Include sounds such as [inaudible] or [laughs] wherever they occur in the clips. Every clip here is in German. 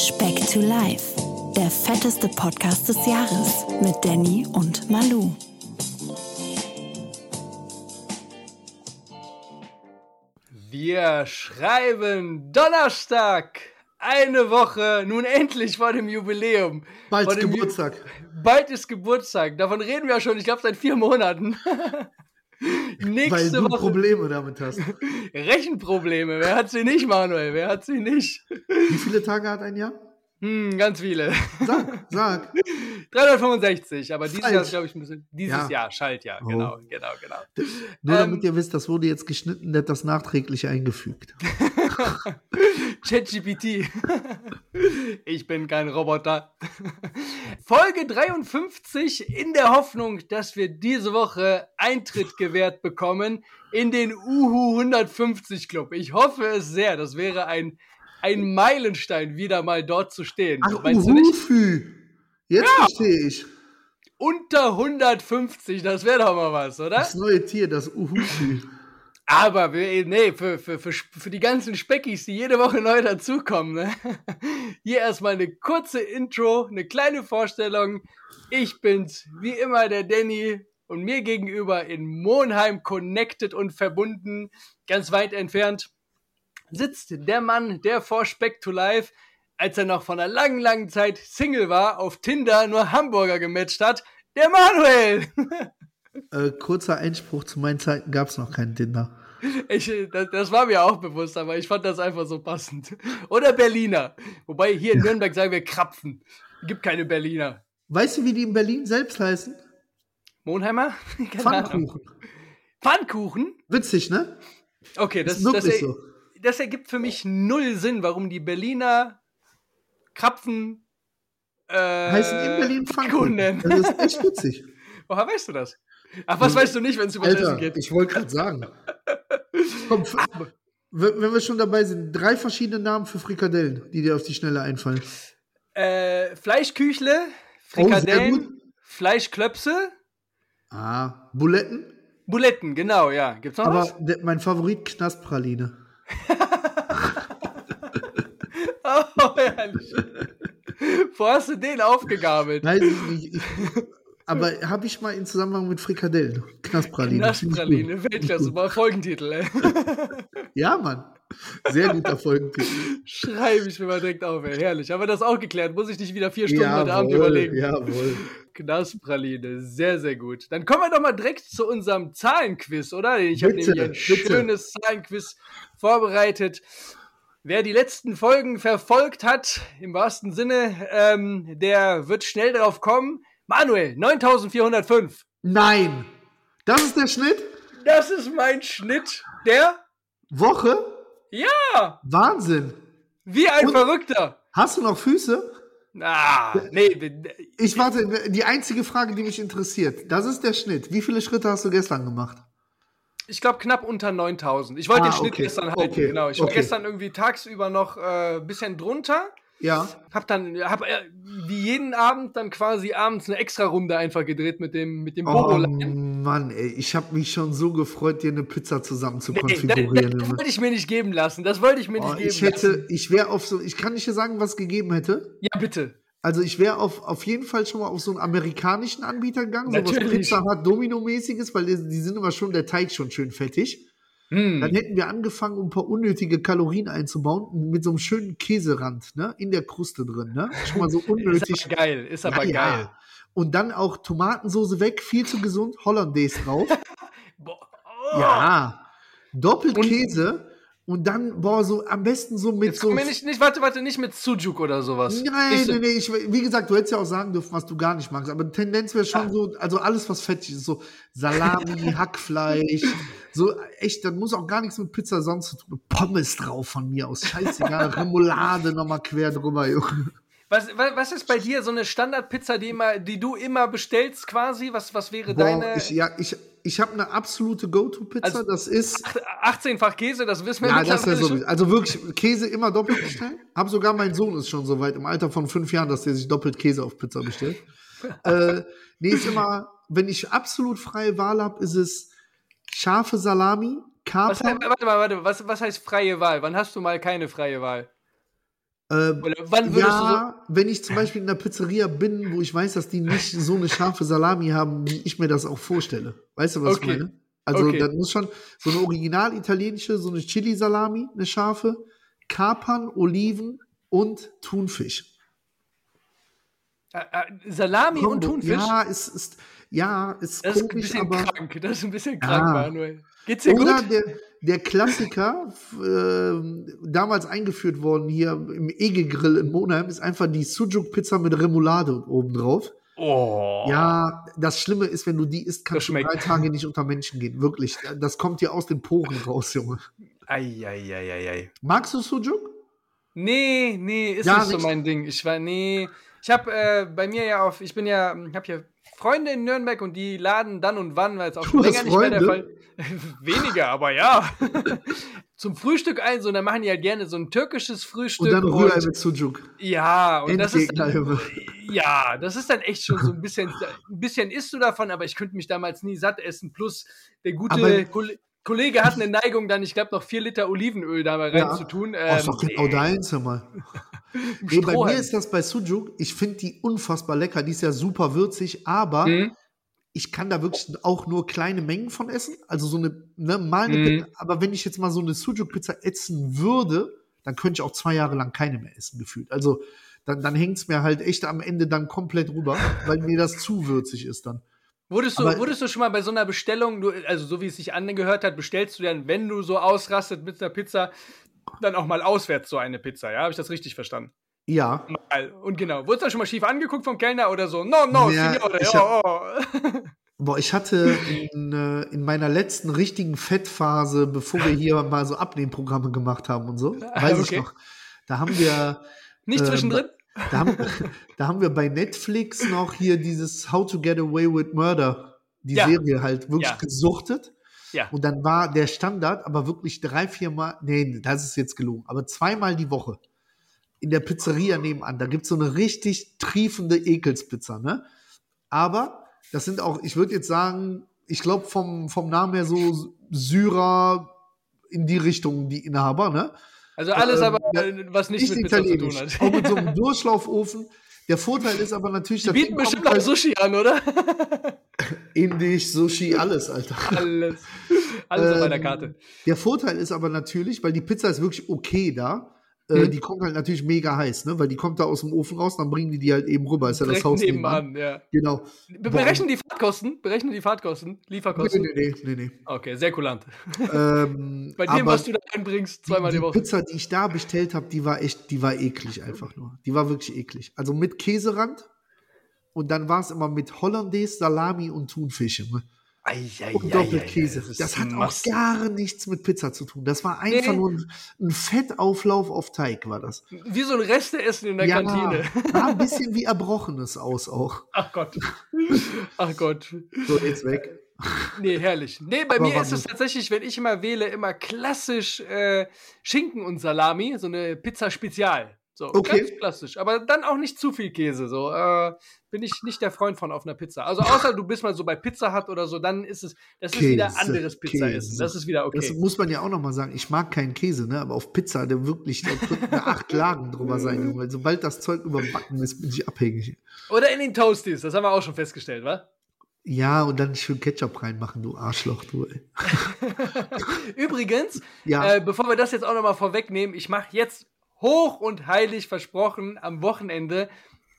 Speck to Life, der fetteste Podcast des Jahres mit Danny und Malu. Wir schreiben Donnerstag, eine Woche, nun endlich vor dem Jubiläum. Bald dem Geburtstag. Ju bald ist Geburtstag. Davon reden wir schon, ich glaube, seit vier Monaten. [laughs] Nächste Weil du Woche. Probleme damit hast. [laughs] Rechenprobleme. Wer hat sie nicht, Manuel? Wer hat sie nicht? Wie viele Tage hat ein Jahr? Hm, ganz viele. Sag, sag. [laughs] 365, aber dieses Falsch. Jahr ist, glaube ich, ein bisschen. Dieses ja. Jahr, Schaltjahr, oh. genau, genau, genau. Nur ähm, damit ihr wisst, das wurde jetzt geschnitten, der hat das nachträglich eingefügt. [laughs] [laughs] ChatGPT. ich bin kein Roboter. Folge 53 in der Hoffnung, dass wir diese Woche Eintritt gewährt bekommen in den Uhu 150 Club. Ich hoffe es sehr. Das wäre ein ein Meilenstein, wieder mal dort zu stehen. Ach, Meinst du nicht? Jetzt ja. verstehe ich. Unter 150, das wäre doch mal was, oder? Das neue Tier, das Uhufi. Aber nee, für, für, für, für die ganzen Speckis, die jede Woche neu dazukommen, ne? [laughs] hier erstmal eine kurze Intro, eine kleine Vorstellung. Ich bin's, wie immer, der Danny und mir gegenüber in Monheim connected und verbunden, ganz weit entfernt sitzt der Mann, der vor Speck to Life, als er noch von einer langen, langen Zeit Single war, auf Tinder nur Hamburger gematcht hat, der Manuel. [laughs] Äh, kurzer Einspruch, zu meinen Zeiten gab es noch keinen Tinder. Ich, das, das, war mir auch bewusst, aber ich fand das einfach so passend. Oder Berliner. Wobei hier in Nürnberg sagen wir Krapfen. Gibt keine Berliner. Weißt du, wie die in Berlin selbst heißen? Monheimer? [laughs] Pfannkuchen. Pfannkuchen? Witzig, ne? Okay, das, ist das, das, so das ergibt für mich null Sinn, warum die Berliner Krapfen äh, heißen in Berlin Pfannkuchen. nennen. Das ist echt witzig. [laughs] Woher weißt du das? Ach, was weißt du nicht, wenn es über Alter, Essen geht? Ich wollte gerade sagen. Komm, wenn wir schon dabei sind, drei verschiedene Namen für Frikadellen, die dir auf die Schnelle einfallen. Äh, Fleischküchle, Frikadellen, oh, Fleischklöpse. Ah, Buletten? Buletten, genau, ja. Gibt's noch Aber was? Der, mein Favorit Knastpraline. [laughs] oh, herrlich. Wo hast du den aufgegabelt? Weiß ich nicht. Aber habe ich mal in Zusammenhang mit Frikadellen. Knastpraline. Knastpraline, Weltklasse, mal Folgentitel, ey. [laughs] Ja, Mann. Sehr guter Folgentitel. Schreibe ich mir mal direkt auf, ey. Herrlich. Aber das auch geklärt. Muss ich nicht wieder vier Stunden jawohl, heute Abend überlegen. Jawohl. Knastpraline, sehr, sehr gut. Dann kommen wir doch mal direkt zu unserem Zahlenquiz, oder? Ich habe nämlich ein bitte. schönes Zahlenquiz vorbereitet. Wer die letzten Folgen verfolgt hat, im wahrsten Sinne, ähm, der wird schnell darauf kommen. Manuel, 9405. Nein. Das ist der Schnitt? Das ist mein Schnitt der Woche? Ja. Wahnsinn. Wie ein Und Verrückter. Hast du noch Füße? Ah, nee. Ich warte, die einzige Frage, die mich interessiert, das ist der Schnitt. Wie viele Schritte hast du gestern gemacht? Ich glaube knapp unter 9000. Ich wollte ah, den Schnitt okay. gestern halten, okay. genau. Ich war gestern irgendwie tagsüber noch ein äh, bisschen drunter. Ja. Hab dann, hab äh, wie jeden Abend dann quasi abends eine extra Runde einfach gedreht mit dem, mit dem oh, Mann, ey, ich habe mich schon so gefreut, dir eine Pizza zusammen zu nee, konfigurieren. Das, das wollte ich mir nicht geben lassen. Das wollte ich mir oh, nicht geben ich hätte, lassen. Ich wäre auf so, ich kann nicht sagen, was gegeben hätte. Ja, bitte. Also ich wäre auf, auf jeden Fall schon mal auf so einen amerikanischen Anbieter gegangen, so was Pizza hat, Domino-mäßiges, weil die, die, sind immer schon, der Teig schon schön fettig. Mm. Dann hätten wir angefangen, um ein paar unnötige Kalorien einzubauen, mit so einem schönen Käserand, ne, in der Kruste drin, ne? Schon mal so unnötig. [laughs] ist aber geil, ist aber ja, geil. Ja. Und dann auch Tomatensoße weg, viel zu gesund, Hollandaise drauf. [laughs] Boah. Oh. Ja. Doppelt Käse und dann, boah, so am besten so mit Jetzt so. Mir nicht, nicht, warte, warte, nicht mit Sujuk oder sowas. Nein, nee, nee, ich, wie gesagt, du hättest ja auch sagen dürfen, was du gar nicht magst. Aber Tendenz wäre schon ah. so, also alles, was fettig ist, so Salami, [laughs] Hackfleisch, so echt, das muss auch gar nichts mit Pizza sonst zu tun. Pommes drauf von mir aus. Scheißegal, [laughs] Remoulade nochmal quer drüber, Junge. Was, was ist bei dir so eine Standardpizza, die, immer, die du immer bestellst quasi? Was, was wäre Boah, deine? Ich, ja, ich, ich habe eine absolute Go-To-Pizza. Also, das ist 18-fach Käse, das wissen wir ja, das ist so, Also wirklich Käse immer doppelt bestellen. Hab sogar mein Sohn ist schon so weit im Alter von fünf Jahren, dass der sich doppelt Käse auf Pizza bestellt. [laughs] äh, nee, ist immer, wenn ich absolut freie Wahl habe, ist es scharfe Salami, Kaper. Was, warte mal, warte, was, was heißt freie Wahl? Wann hast du mal keine freie Wahl? Äh, wann würdest ja, du so wenn ich zum Beispiel in einer Pizzeria bin, wo ich weiß, dass die nicht so eine scharfe Salami haben, wie ich mir das auch vorstelle. Weißt du, was okay. ich meine? Also, okay. dann muss schon so eine original italienische, so eine Chili-Salami, eine scharfe, Kapern, Oliven und Thunfisch. Salami Kombo. und Thunfisch? Ja, ist, ist, ja, ist das komisch, ist ein bisschen aber, krank. Das ist ein bisschen krank, ja. Manuel. Geht's dir Oder gut? Der, der Klassiker, äh, damals eingeführt worden hier im Ege-Grill in Monheim, ist einfach die Sujuk-Pizza mit Remoulade obendrauf. Oh. Ja, das Schlimme ist, wenn du die isst, kannst du drei Tage nicht unter Menschen gehen. Wirklich. Das kommt dir aus den Poren raus, Junge. Eieieiei. Magst du Sujuk? Nee, nee, ist ja, nicht so mein Ding. Ich war, nee. Ich habe äh, bei mir ja auf, ich bin ja, habe hier Freunde in Nürnberg und die laden dann und wann, weil es auch schon länger nicht mehr der Fall [laughs] Weniger, aber ja. [laughs] Zum Frühstück ein, so, und dann machen die halt gerne so ein türkisches Frühstück. Und dann Rührei mit Sujuk. Ja, und das ist. Ja, das ist dann echt schon so ein bisschen, ein bisschen isst du davon, aber ich könnte mich damals nie satt essen. Plus der gute Kollege hat eine Neigung, dann, ich glaube, noch vier Liter Olivenöl da mal rein zu tun. Ähm, oh, ist doch genau deins, mal. Nee, bei mir ist das bei Sujuk, ich finde die unfassbar lecker, die ist ja super würzig, aber mhm. ich kann da wirklich auch nur kleine Mengen von essen. Also so eine, ne, mal eine mhm. aber wenn ich jetzt mal so eine Sujuk-Pizza essen würde, dann könnte ich auch zwei Jahre lang keine mehr essen, gefühlt. Also dann, dann hängt es mir halt echt am Ende dann komplett rüber, weil mir das zu würzig ist dann. Wurdest du, Aber, wurdest du schon mal bei so einer Bestellung, also so wie es sich angehört hat, bestellst du dann, wenn du so ausrastet mit einer Pizza, dann auch mal auswärts so eine Pizza, ja? Habe ich das richtig verstanden? Ja. Und genau, wurdest du schon mal schief angeguckt vom Kellner oder so? No, no, ja, signore, ich hab, oh. [laughs] Boah, ich hatte in, äh, in, meiner letzten richtigen Fettphase, bevor wir hier mal so Abnehmprogramme gemacht haben und so, [laughs] weiß okay. ich noch, da haben wir. Nicht ähm, zwischendrin? Da haben, [laughs] da haben wir bei Netflix noch hier dieses How to Get Away with Murder, die ja. Serie halt wirklich ja. gesuchtet. Ja. Und dann war der Standard aber wirklich drei, vier Mal, nee, das ist jetzt gelungen, aber zweimal die Woche in der Pizzeria nebenan. Da gibt es so eine richtig triefende Ekelspizza, ne? Aber das sind auch, ich würde jetzt sagen, ich glaube vom, vom Namen her so Syrer in die Richtung, die Inhaber, ne? Also alles ähm, aber, was nicht, nicht mit Pizza zu tun hat. Auch mit so einem Durchlaufofen. Der Vorteil ist aber natürlich, Die bieten bestimmt auch Sushi an, oder? [laughs] Indisch, Sushi, alles, Alter. Alles. Alles ähm, auf meiner Karte. Der Vorteil ist aber natürlich, weil die Pizza ist wirklich okay da. Äh, mhm. Die kommt halt natürlich mega heiß, ne? Weil die kommt da aus dem Ofen raus, dann bringen die die halt eben rüber. Ist ja das Haus nebenan. ja. Genau. Berechnen die Fahrtkosten? Berechnen die Fahrtkosten? Lieferkosten? Nee, nee, nee, nee. Okay, sehr kulant. Ähm, [laughs] Bei dem, was du da einbringst, zweimal die, die Woche. Die Pizza, die ich da bestellt habe, die war echt, die war eklig einfach nur. Die war wirklich eklig. Also mit Käserand und dann war es immer mit Hollandaise, Salami und Thunfisch. Ne? Und Doppelkäse. Das, das hat auch gar nichts mit Pizza zu tun. Das war einfach nee. nur ein, ein, Fettauflauf auf Teig, war das. Wie so ein Resteessen in der ja, Kantine. Sah ein [laughs] bisschen wie Erbrochenes aus auch. Ach Gott. Ach Gott. So, jetzt weg. Nee, herrlich. Nee, bei Aber mir ist es tatsächlich, wenn ich immer wähle, immer klassisch äh, Schinken und Salami, so eine Pizza Spezial. So, okay. ganz klassisch. Aber dann auch nicht zu viel Käse. So, äh, bin ich nicht der Freund von auf einer Pizza. Also außer du bist mal so bei Pizza Hut oder so, dann ist es, das Käse, ist wieder anderes Pizza essen. Das ist wieder okay. Das muss man ja auch nochmal sagen. Ich mag keinen Käse, ne? Aber auf Pizza, der wirklich, da könnten acht Lagen drüber sein, Weil sobald das Zeug überbacken ist, bin ich abhängig. Oder in den Toasties, das haben wir auch schon festgestellt, wa? Ja, und dann schön Ketchup reinmachen, du Arschloch, du. Ey. [laughs] Übrigens, ja. äh, bevor wir das jetzt auch nochmal vorwegnehmen, ich mache jetzt hoch und heilig versprochen, am Wochenende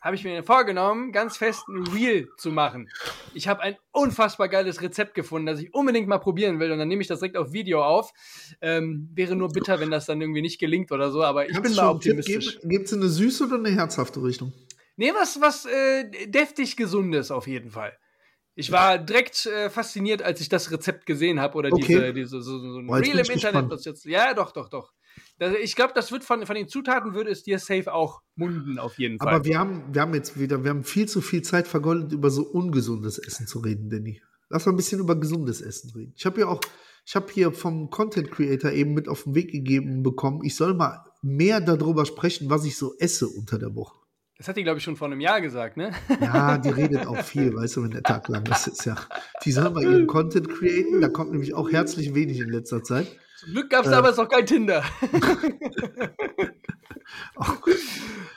habe ich mir vorgenommen, ganz fest ein Reel zu machen. Ich habe ein unfassbar geiles Rezept gefunden, das ich unbedingt mal probieren will und dann nehme ich das direkt auf Video auf. Ähm, wäre nur bitter, wenn das dann irgendwie nicht gelingt oder so, aber ich Hab's bin mal optimistisch. Gibt es eine süße oder eine herzhafte Richtung? Nee, was, was äh, deftig Gesundes auf jeden Fall. Ich war direkt äh, fasziniert, als ich das Rezept gesehen habe oder okay. diese, diese so, so ein Boah, Reel im Internet. Was jetzt, ja, doch, doch, doch. Ich glaube, das wird von, von den Zutaten würde es dir safe auch munden, auf jeden Fall. Aber wir haben, wir haben jetzt wieder, wir haben viel zu viel Zeit vergoldet, über so ungesundes Essen zu reden, Danny. Lass mal ein bisschen über gesundes Essen reden. Ich habe ja auch, ich habe hier vom Content Creator eben mit auf den Weg gegeben bekommen, ich soll mal mehr darüber sprechen, was ich so esse unter der Woche. Das hat die, glaube ich, schon vor einem Jahr gesagt, ne? Ja, die redet auch viel, [laughs] weißt du, wenn der Tag lang ist. ist ja, die soll mal ihren Content createn, da kommt nämlich auch herzlich wenig in letzter Zeit. Zum Glück gab es äh, damals noch kein Tinder. [laughs]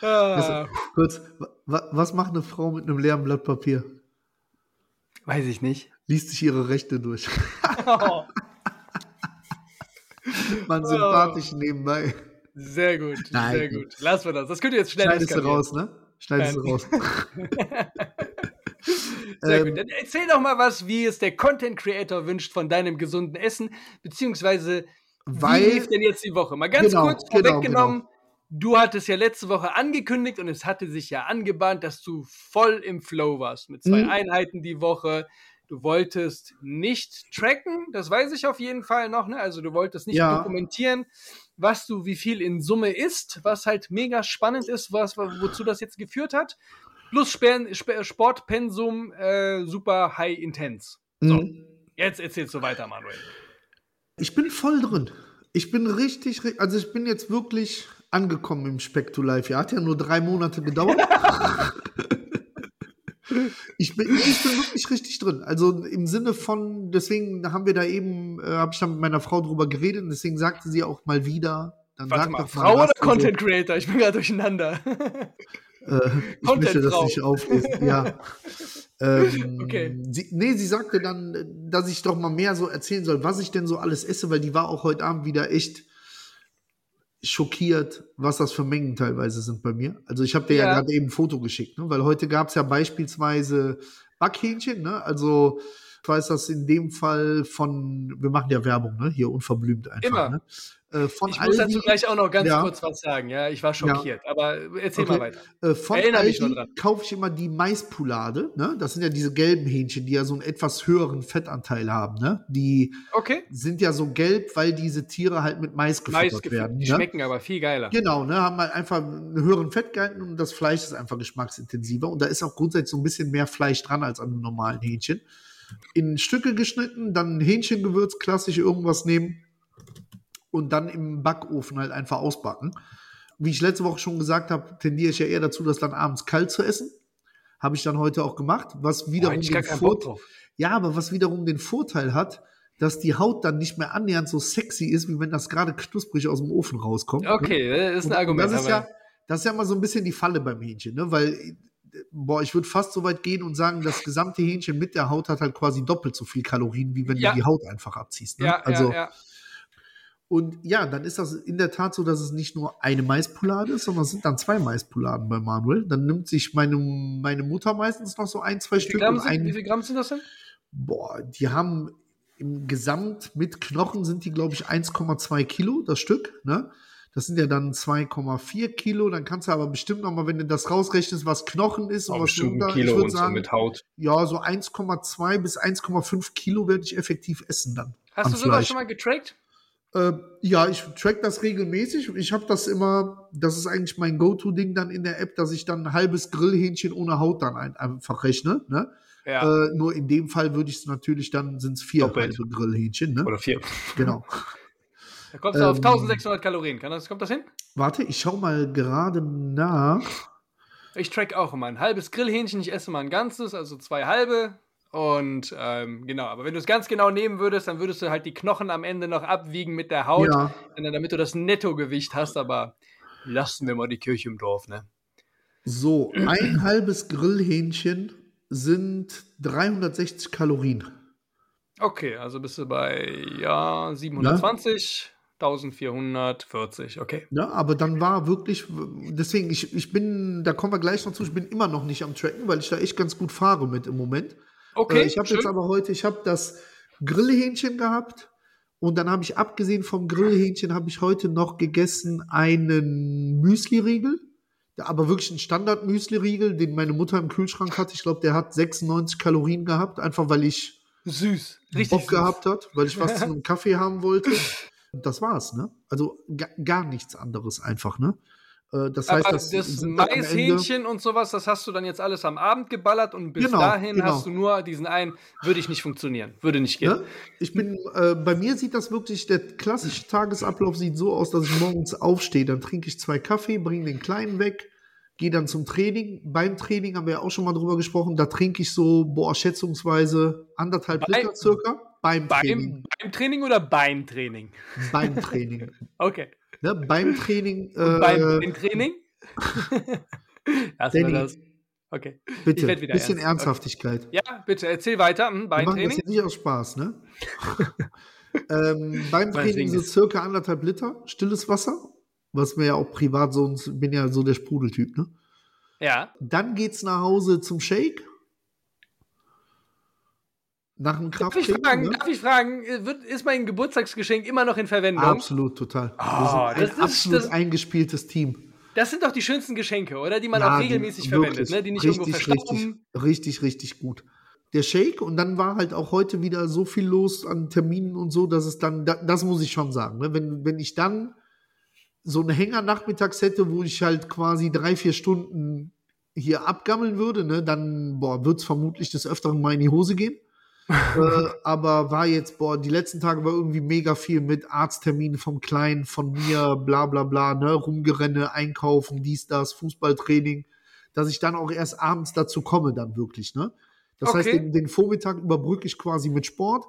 Ah. kurz, was macht eine Frau mit einem leeren Blatt Papier? Weiß ich nicht. Liest sich ihre Rechte durch. [laughs] Oh. Man sympathisch oh. nebenbei. Sehr gut, Nein. sehr gut. Lass wir das. Das könnt ihr jetzt schnell Schneidest du raus, ne? Schneidest du raus. [laughs] Sehr ähm, gut. Dann erzähl doch mal was, wie es der Content Creator wünscht von deinem gesunden Essen, beziehungsweise weil, wie lief denn jetzt die Woche? Mal ganz genau, kurz genau, vorweggenommen. Genau. Du hattest ja letzte Woche angekündigt und es hatte sich ja angebahnt, dass du voll im Flow warst mit zwei mhm. Einheiten die Woche. Du wolltest nicht tracken, das weiß ich auf jeden Fall noch. Ne? Also du wolltest nicht ja. dokumentieren, was du, wie viel in Summe ist, was halt mega spannend ist, was, wozu das jetzt geführt hat. Plus Sportpensum, äh, super high intense. So, mhm. jetzt erzählst du weiter, Manuel. Ich bin voll drin. Ich bin richtig, also ich bin jetzt wirklich angekommen im Spectu Live. Ja, hat ja nur drei Monate gedauert. [laughs] ich, bin, ich bin wirklich richtig drin. Also im Sinne von, deswegen haben wir da eben, äh, habe ich da mit meiner Frau drüber geredet und deswegen sagte sie auch mal wieder. Dann Warte mal, Frau mal, oder Content Creator? Ich bin gerade durcheinander. [laughs] Äh, ich möchte das nicht auflesen. [laughs] Ja. ähm, okay. Sie, nee, sie sagte dann, dass ich doch mal mehr so erzählen soll, was ich denn so alles esse, weil die war auch heute Abend wieder echt schockiert, was das für Mengen teilweise sind bei mir. Also ich habe dir ja, ja gerade eben ein Foto geschickt, ne? weil heute gab es ja beispielsweise Backhähnchen, ne? also ich weiß das in dem Fall von, wir machen ja Werbung, ne? hier unverblümt einfach. Immer. Ne? Äh, von ich muss dazu gleich auch noch ganz ja. kurz was sagen. Ja, ich war schockiert. Ja. Aber erzähl okay. mal weiter. Äh, von Erinnere mich nur dran. kaufe ich immer die Maispulade. Ne? Das sind ja diese gelben Hähnchen, die ja so einen etwas höheren Fettanteil haben. Ne? Die okay. sind ja so gelb, weil diese Tiere halt mit Mais gefüttert Mais werden. Die ne? schmecken aber viel geiler. Genau, ne? haben halt einfach einen höheren Fettgehalt und das Fleisch ist einfach geschmacksintensiver. Und da ist auch grundsätzlich so ein bisschen mehr Fleisch dran als an einem normalen Hähnchen. In Stücke geschnitten, dann Hähnchengewürz klassisch irgendwas nehmen und dann im Backofen halt einfach ausbacken. Wie ich letzte Woche schon gesagt habe, tendiere ich ja eher dazu, das dann abends kalt zu essen. Habe ich dann heute auch gemacht, was wiederum oh, den Vorteil, ja, aber was wiederum den Vorteil hat, dass die Haut dann nicht mehr annähernd so sexy ist, wie wenn das gerade knusprig aus dem Ofen rauskommt. Okay, ne? das ist ein Argument. Das ist, ja, das ist ja mal so ein bisschen die Falle beim Hähnchen, ne? weil boah, ich würde fast so weit gehen und sagen, das gesamte Hähnchen mit der Haut hat halt quasi doppelt so viel Kalorien, wie wenn ja. du die Haut einfach abziehst. Ne? Ja, also, ja, ja. Und ja, dann ist das in der Tat so, dass es nicht nur eine Maispolade ist, sondern es sind dann zwei Maispoladen bei Manuel. Dann nimmt sich meine, meine Mutter meistens noch so ein, zwei Stück. Gramm sind, ein, wie viele Gramm sind das denn? Boah, die haben im Gesamt mit Knochen sind die, glaube ich, 1,2 Kilo, das Stück. Ne? Das sind ja dann 2,4 Kilo. Dann kannst du aber bestimmt noch mal, wenn du das rausrechnest, was Knochen ist und was Kilo ich würde sagen, so mit Haut. Ja, so 1,2 bis 1,5 Kilo werde ich effektiv essen dann. Hast du sowas schon mal getrackt? Äh, ja, ich track das regelmäßig. Ich habe das immer, das ist eigentlich mein Go-To-Ding dann in der App, dass ich dann ein halbes Grillhähnchen ohne Haut dann ein, einfach rechne. Ne? Ja. Äh, nur in dem Fall würde ich es natürlich dann, sind es vier halbe Grillhähnchen. Ne? Oder vier. Genau. [laughs] Da kommst du ähm, auf 1600 Kalorien. Kann das, kommt das hin? Warte, ich schau mal gerade nach. Ich track auch immer ein halbes Grillhähnchen. Ich esse mal ein ganzes, also zwei halbe. Und ähm, genau, aber wenn du es ganz genau nehmen würdest, dann würdest du halt die Knochen am Ende noch abwiegen mit der Haut, ja. damit du das Nettogewicht hast. Aber lassen wir mal die Kirche im Dorf, ne? So, ein halbes Grillhähnchen sind 360 Kalorien. Okay, also bist du bei ja 720. Ja? 1440, okay. Ja, aber dann war wirklich, deswegen, ich, ich bin, da kommen wir gleich noch zu, ich bin immer noch nicht am Tracken, weil ich da echt ganz gut fahre mit im Moment. Okay. Äh, ich habe jetzt aber heute, ich habe das Grillhähnchen gehabt und dann habe ich abgesehen vom Grillhähnchen habe ich heute noch gegessen einen Müsli-Riegel, aber wirklich ein Standard-Müsli-Riegel, den meine Mutter im Kühlschrank hatte. Ich glaube, der hat 96 Kalorien gehabt, einfach weil ich süß, richtig Bock süß. gehabt hat, weil ich was zu einem Kaffee haben wollte. [laughs] Das war's, ne? Also gar nichts anderes einfach, ne? Äh, das heißt, das, das Maishähnchen und sowas, das hast du dann jetzt alles am Abend geballert und bis genau, dahin genau. hast du nur diesen einen, würde ich nicht funktionieren, würde nicht gehen. Ja? Ich bin, äh, bei mir sieht das wirklich, der klassische Tagesablauf sieht so aus, dass ich morgens aufstehe, dann trinke ich zwei Kaffee, bringe den Kleinen weg, gehe dann zum Training. Beim Training haben wir ja auch schon mal drüber gesprochen, da trinke ich so, boah, schätzungsweise anderthalb bei, Liter circa. Beim Training. Beim Training oder beim Training? Beim Training. [laughs] okay. Ne, beim Training. [laughs] Äh, beim Training? [laughs] Danny, das. Okay. Bitte, ein bisschen ernst. Ernsthaftigkeit. Ja, bitte, erzähl weiter. Hm, beim Training. Das ja nicht aus Spaß, ne? ähm, beim Training sind circa anderthalb Liter stilles Wasser, was mir ja auch privat so, bin ja so der Sprudeltyp, ne? Ja. Dann geht's nach Hause zum Shake. Nach dem Kraft. Darf ich fragen, ne? darf ich fragen wird, ist mein Geburtstagsgeschenk immer noch in Verwendung? Absolut, total. Oh, das ist ein absolut das, eingespieltes Team. Das sind doch die schönsten Geschenke, oder? Die man ja, auch regelmäßig die, verwendet, ne? die nicht richtig, irgendwo verstauben. Richtig, richtig, richtig gut. Der Shake und dann war halt auch heute wieder so viel los an Terminen und so, dass es dann, das muss ich schon sagen, ne? wenn, wenn ich dann so einen Hänger nachmittags hätte, wo ich halt quasi drei, vier Stunden hier abgammeln würde, ne, dann wird es vermutlich des Öfteren mal in die Hose gehen. Äh, aber war jetzt, boah, die letzten Tage war irgendwie mega viel mit Arztterminen vom Kleinen, von mir, bla bla bla, ne, Rumgerenne, Einkaufen, dies, das, Fußballtraining, dass ich dann auch erst abends dazu komme, dann wirklich, ne? Das okay. heißt, den, den, Vormittag überbrücke ich quasi mit Sport,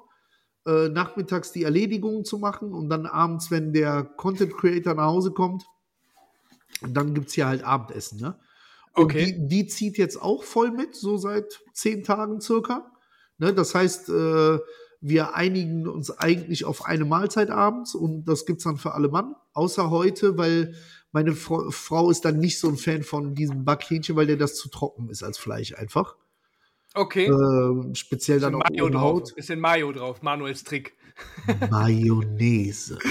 äh, nachmittags die Erledigungen zu machen und dann abends, wenn der Content Creator nach Hause kommt, dann gibt es hier halt Abendessen, ne? Und okay. die, die zieht jetzt auch voll mit, so seit zehn Tagen circa. Ne, das heißt, äh, wir einigen uns eigentlich auf eine Mahlzeit abends und das gibt's dann für alle Mann, außer heute, weil meine Fra Frau ist dann nicht so ein Fan von diesem Backhähnchen, weil der das zu trocken ist als Fleisch einfach. Okay. Äh, speziell dann auch Mayo ohne Haut. Bisschen Mayo drauf, Manuels Trick. Mayonnaise. [laughs]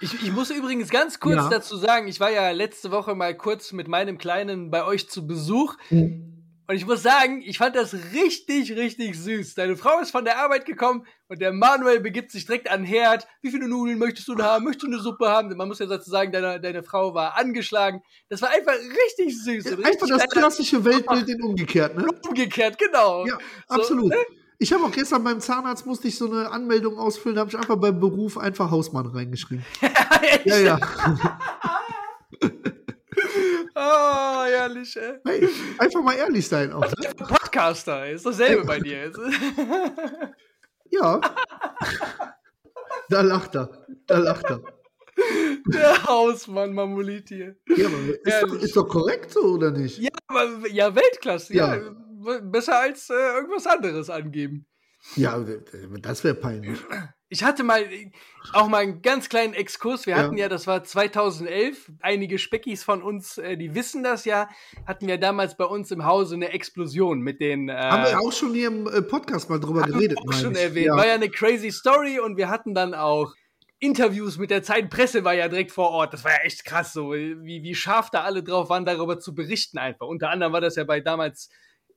Ich, ich, muss übrigens ganz kurz ja. dazu sagen, ich war ja letzte Woche mal kurz mit meinem Kleinen bei euch zu Besuch. Mhm. Und ich muss sagen, ich fand das richtig, richtig süß. Deine Frau ist von der Arbeit gekommen und der Manuel begibt sich direkt an den Herd. Wie viele Nudeln möchtest du haben? Möchtest du eine Suppe haben? Man muss ja dazu sagen, deine, deine Frau war angeschlagen. Das war einfach richtig süß. Richtig einfach das klassische Weltbild in umgekehrt, ne? Umgekehrt, genau. Ja, absolut. So, ne? Ich habe auch gestern beim Zahnarzt musste ich so eine Anmeldung ausfüllen, da habe ich einfach beim Beruf einfach Hausmann reingeschrieben. [laughs] ja, ja. [laughs] Oh, ehrlich, ey. Hey, einfach mal ehrlich sein auch. Ne? Podcaster, ist dasselbe bei dir jetzt. [laughs] ja. Da lacht er. Da lacht er. Der Hausmann Mamulit hier. Ja, aber ist doch, ist doch, korrekt so, oder nicht? Ja, aber ja, Weltklasse, ja. ja. Besser als äh, irgendwas anderes angeben. Ja, das wäre peinlich. Ich hatte mal auch mal einen ganz kleinen Exkurs. Wir hatten ja, ja das war 2011. Einige Speckis von uns, äh, die wissen das ja, hatten ja damals bei uns im Hause eine Explosion mit den. Äh, haben wir auch schon hier im äh, Podcast mal drüber geredet. Auch schon ich. erwähnt. Ja. War ja eine crazy Story und wir hatten dann auch Interviews mit der Zeitpresse war ja direkt vor Ort. Das war ja echt krass, so wie, wie scharf da alle drauf waren, darüber zu berichten einfach. Unter anderem war das ja bei damals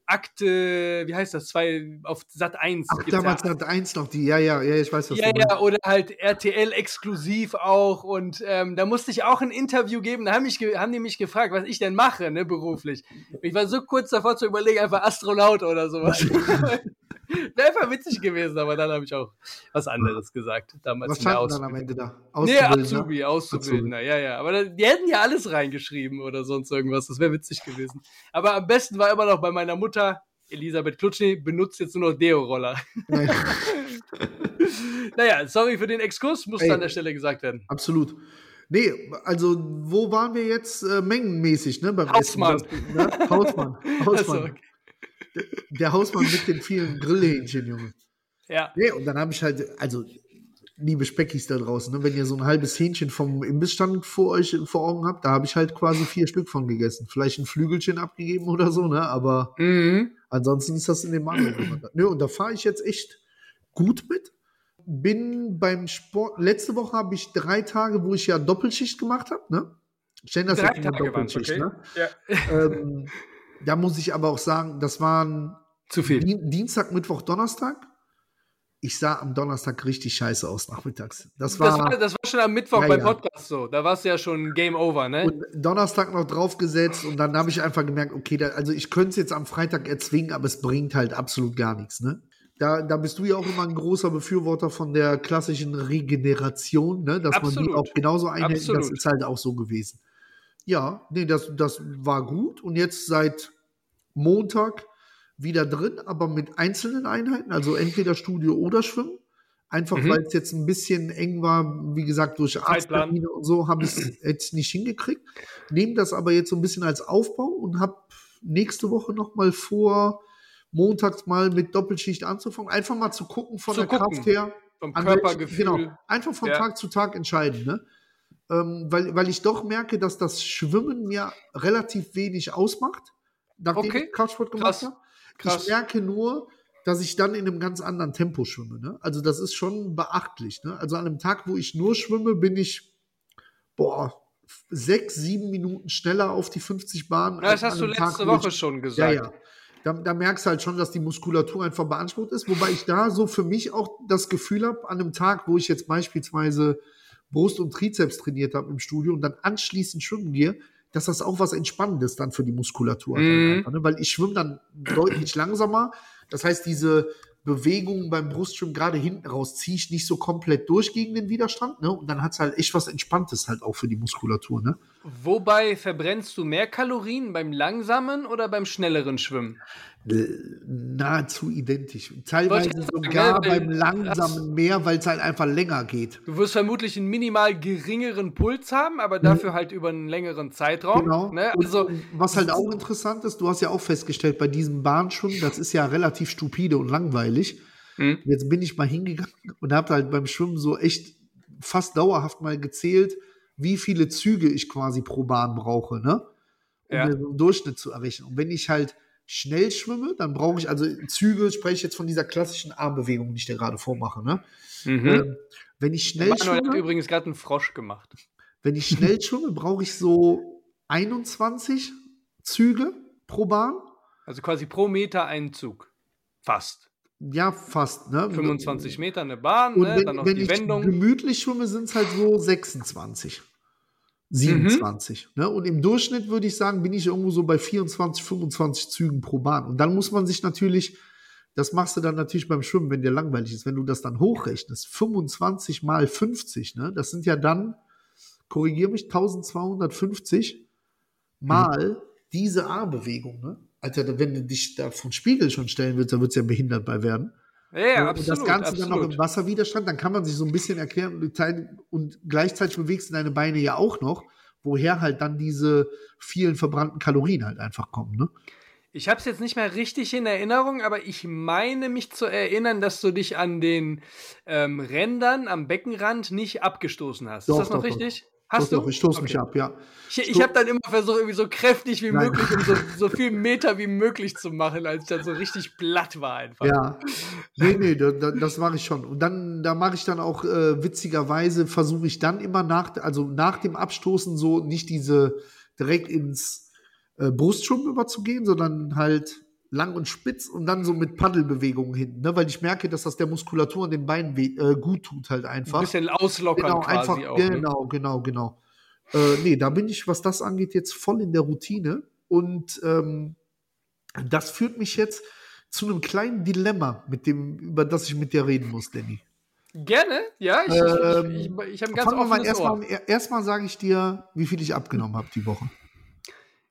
Akte, wie heißt das, zwei auf Sat 1. Ach, damals ja. Sat 1 noch die, ja, ja, ja, ich weiß was Ja, ja, oder halt RTL exklusiv auch und ähm, da musste ich auch ein Interview geben, da haben, mich, haben die mich gefragt, was ich denn mache, ne, beruflich. Ich war so kurz davor zu überlegen, einfach Astronaut oder sowas. [laughs] [laughs] Wäre einfach witzig gewesen, aber dann habe ich auch was anderes gesagt. Damals was stand dann am Ende da? Nee, Azubi, Auszubildender, ja, ja. Aber die hätten ja alles reingeschrieben oder sonst irgendwas. Das wäre witzig gewesen. Aber am besten war immer noch bei meiner Mutter, Elisabeth Klutschny, benutzt jetzt nur noch Deo-Roller. [laughs] naja, sorry für den Exkurs, muss Ey, an der Stelle gesagt werden. Absolut. Nee, also wo waren wir jetzt äh, mengenmäßig, ne? Beim Hausmann. Essen, ne? Hausmann. [laughs] Hausmann. Okay der Hausmann mit den vielen Grillhähnchen, Junge. Ja. Nee, und dann habe ich halt, also, liebe Speckis da draußen, ne, wenn ihr so ein halbes Hähnchen vom Imbissstand vor euch vor Augen habt, da habe ich halt quasi vier Stück von gegessen. Vielleicht ein Flügelchen abgegeben oder so, ne? Aber mhm. ansonsten ist das in dem Magen. ne, und da fahre ich jetzt echt gut mit. Bin beim Sport, letzte Woche habe ich drei Tage, wo ich ja Doppelschicht gemacht habe, ne? Stellen das drei Tage Doppelschicht, okay. ne? Ja. Ähm, da muss ich aber auch sagen, das waren zu viel. Dienstag, Mittwoch, Donnerstag. Ich sah am Donnerstag richtig scheiße aus nachmittags. Das war, das war, das war schon am Mittwoch ja, beim Podcast so. Da war es ja schon Game Over, ne? Und Donnerstag noch draufgesetzt und dann habe ich einfach gemerkt, okay, da, also ich könnte es jetzt am Freitag erzwingen, aber es bringt halt absolut gar nichts, ne? Da, da bist du ja auch immer ein großer Befürworter von der klassischen Regeneration, ne? Dass absolut. man die auch genauso einhält. Das ist halt auch so gewesen. Ja, nee, das, das war gut. Und jetzt seit Montag wieder drin, aber mit einzelnen Einheiten, also entweder Studio oder Schwimmen. Einfach mhm. weil es jetzt ein bisschen eng war, wie gesagt, durch Arzttermine und so habe ich es [clears throat] jetzt nicht hingekriegt. Nehme das aber jetzt so ein bisschen als Aufbau und habe nächste Woche nochmal vor, montags mal mit Doppelschicht anzufangen. Einfach mal zu gucken von zu der gucken. Kraft her. Vom Körpergefühl. Genau, einfach von ja. Tag zu Tag entscheiden. Ne? Ähm, weil, weil ich doch merke, dass das Schwimmen mir relativ wenig ausmacht, nachdem okay. ich Kraftsport gemacht habe. Ich merke nur, dass ich dann in einem ganz anderen Tempo schwimme. Ne? Also das ist schon beachtlich. Ne? Also an einem Tag, wo ich nur schwimme, bin ich, boah, sechs, sieben Minuten schneller auf die 50 Bahnen. Das hast du letzte Tag, Woche ich, schon gesagt. Ja, ja. Da, da, merkst du halt schon, dass die Muskulatur einfach beansprucht ist. Wobei ich da so für mich auch das Gefühl habe, an einem Tag, wo ich jetzt beispielsweise Brust und Trizeps trainiert habe im Studio und dann anschließend schwimmen gehe, dass das auch was Entspannendes dann für die Muskulatur mhm. hat. Ne? Weil ich schwimme dann deutlich langsamer. Das heißt, diese Bewegungen beim Brustschwimmen gerade hinten raus ziehe ich nicht so komplett durch gegen den Widerstand. Ne? Und dann hat es halt echt was Entspanntes halt auch für die Muskulatur. Ne? Wobei verbrennst du mehr Kalorien beim langsamen oder beim schnelleren Schwimmen? Nahezu identisch. Teilweise sogar sagen, beim langsamen mehr, weil es halt einfach länger geht. Du wirst vermutlich einen minimal geringeren Puls haben, aber dafür mhm. halt über einen längeren Zeitraum. Genau. Ne? Also, was halt auch interessant ist, du hast ja auch festgestellt, bei diesem Bahnschwimmen, das ist ja relativ stupide und langweilig. Mhm. Jetzt bin ich mal hingegangen und habe halt beim Schwimmen so echt fast dauerhaft mal gezählt, wie viele Züge ich quasi pro Bahn brauche, ne? Um ja. den Durchschnitt zu errechnen. Und wenn ich halt schnell schwimme, dann brauche ich, also Züge spreche ich jetzt von dieser klassischen Armbewegung, die ich dir gerade vormache. Ne? Mhm. Ähm, wenn ich schnell Manuel schwimme. hat übrigens gerade einen Frosch gemacht. Wenn ich schnell [laughs] schwimme, brauche ich so 21 Züge pro Bahn. Also quasi pro Meter einen Zug. Fast. Ja, fast. Ne? 25 Meter eine Bahn, Und ne? wenn, dann noch die Wendung. Wenn ich gemütlich schwimme, sind es halt so 26. 27. Mhm. Ne? Und im Durchschnitt würde ich sagen, bin ich irgendwo so bei 24, 25 Zügen pro Bahn. Und dann muss man sich natürlich, das machst du dann natürlich beim Schwimmen, wenn dir langweilig ist, wenn du das dann hochrechnest, 25 mal 50, ne? das sind ja dann, korrigiere mich, 1250 mal mhm. diese A-Bewegung. Ne? Alter, wenn du dich da vom Spiegel schon stellen willst, dann wird es ja behindert bei werden. Ja, und absolut, das Ganze absolut. dann noch im Wasserwiderstand, dann kann man sich so ein bisschen erklären und gleichzeitig bewegst du deine Beine ja auch noch, woher halt dann diese vielen verbrannten Kalorien halt einfach kommen. Ne? Ich habe es jetzt nicht mehr richtig in Erinnerung, aber ich meine mich zu erinnern, dass du dich an den ähm, Rändern am Beckenrand nicht abgestoßen hast. Doch, Ist das noch doch, richtig? Doch. Hast doch, du? Ich stoße okay. mich ab, ja. Ich, ich habe dann immer versucht, irgendwie so kräftig wie Nein. möglich und so, so [laughs] viel Meter wie möglich zu machen, als ich dann so richtig platt war einfach. Ja. Nee, nee, da, das mache ich schon. Und dann, da mache ich dann auch äh, witzigerweise, versuche ich dann immer nach, also nach dem Abstoßen so nicht diese direkt ins äh, Brustschwimmen überzugehen, sondern halt lang und spitz und dann so mit Paddelbewegungen hinten, ne? weil ich merke, dass das der Muskulatur an den Beinen äh, gut tut halt einfach. Ein bisschen auslockern genau, quasi einfach, auch. Ne? Genau, ne? genau, genau. Äh, nee, da bin ich, was das angeht, jetzt voll in der Routine und ähm, das führt mich jetzt zu einem kleinen Dilemma, mit dem, über das ich mit dir reden muss, Danny. Gerne, ja. Ich, ähm, ich, ich, ich habe ganz offenes Erstmal erst sage ich dir, wie viel ich abgenommen habe die Woche.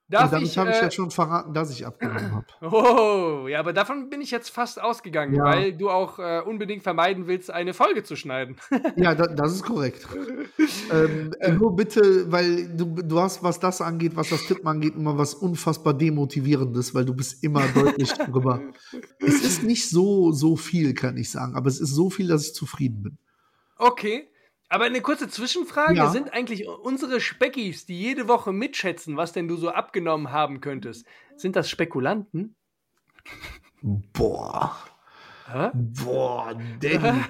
Darf damit ich, habe ich äh, ja schon verraten, dass ich abgenommen habe. [clears throat] Oh, ja, aber davon bin ich jetzt fast ausgegangen, ja. weil du auch äh, unbedingt vermeiden willst, eine Folge zu schneiden. [laughs] ja, da, das ist korrekt. [laughs] ähm, äh, nur bitte, weil du, du hast, was das angeht, was das Tippen angeht, immer was unfassbar demotivierendes, weil du bist immer deutlich [laughs] drüber. Es ist nicht so, so viel, kann ich sagen, aber es ist so viel, dass ich zufrieden bin. Okay. Aber eine kurze Zwischenfrage: ja. Sind eigentlich unsere Speckis, die jede Woche mitschätzen, was denn du so abgenommen haben könntest, sind das Spekulanten? Boah. Hä? Boah, [laughs] Danny.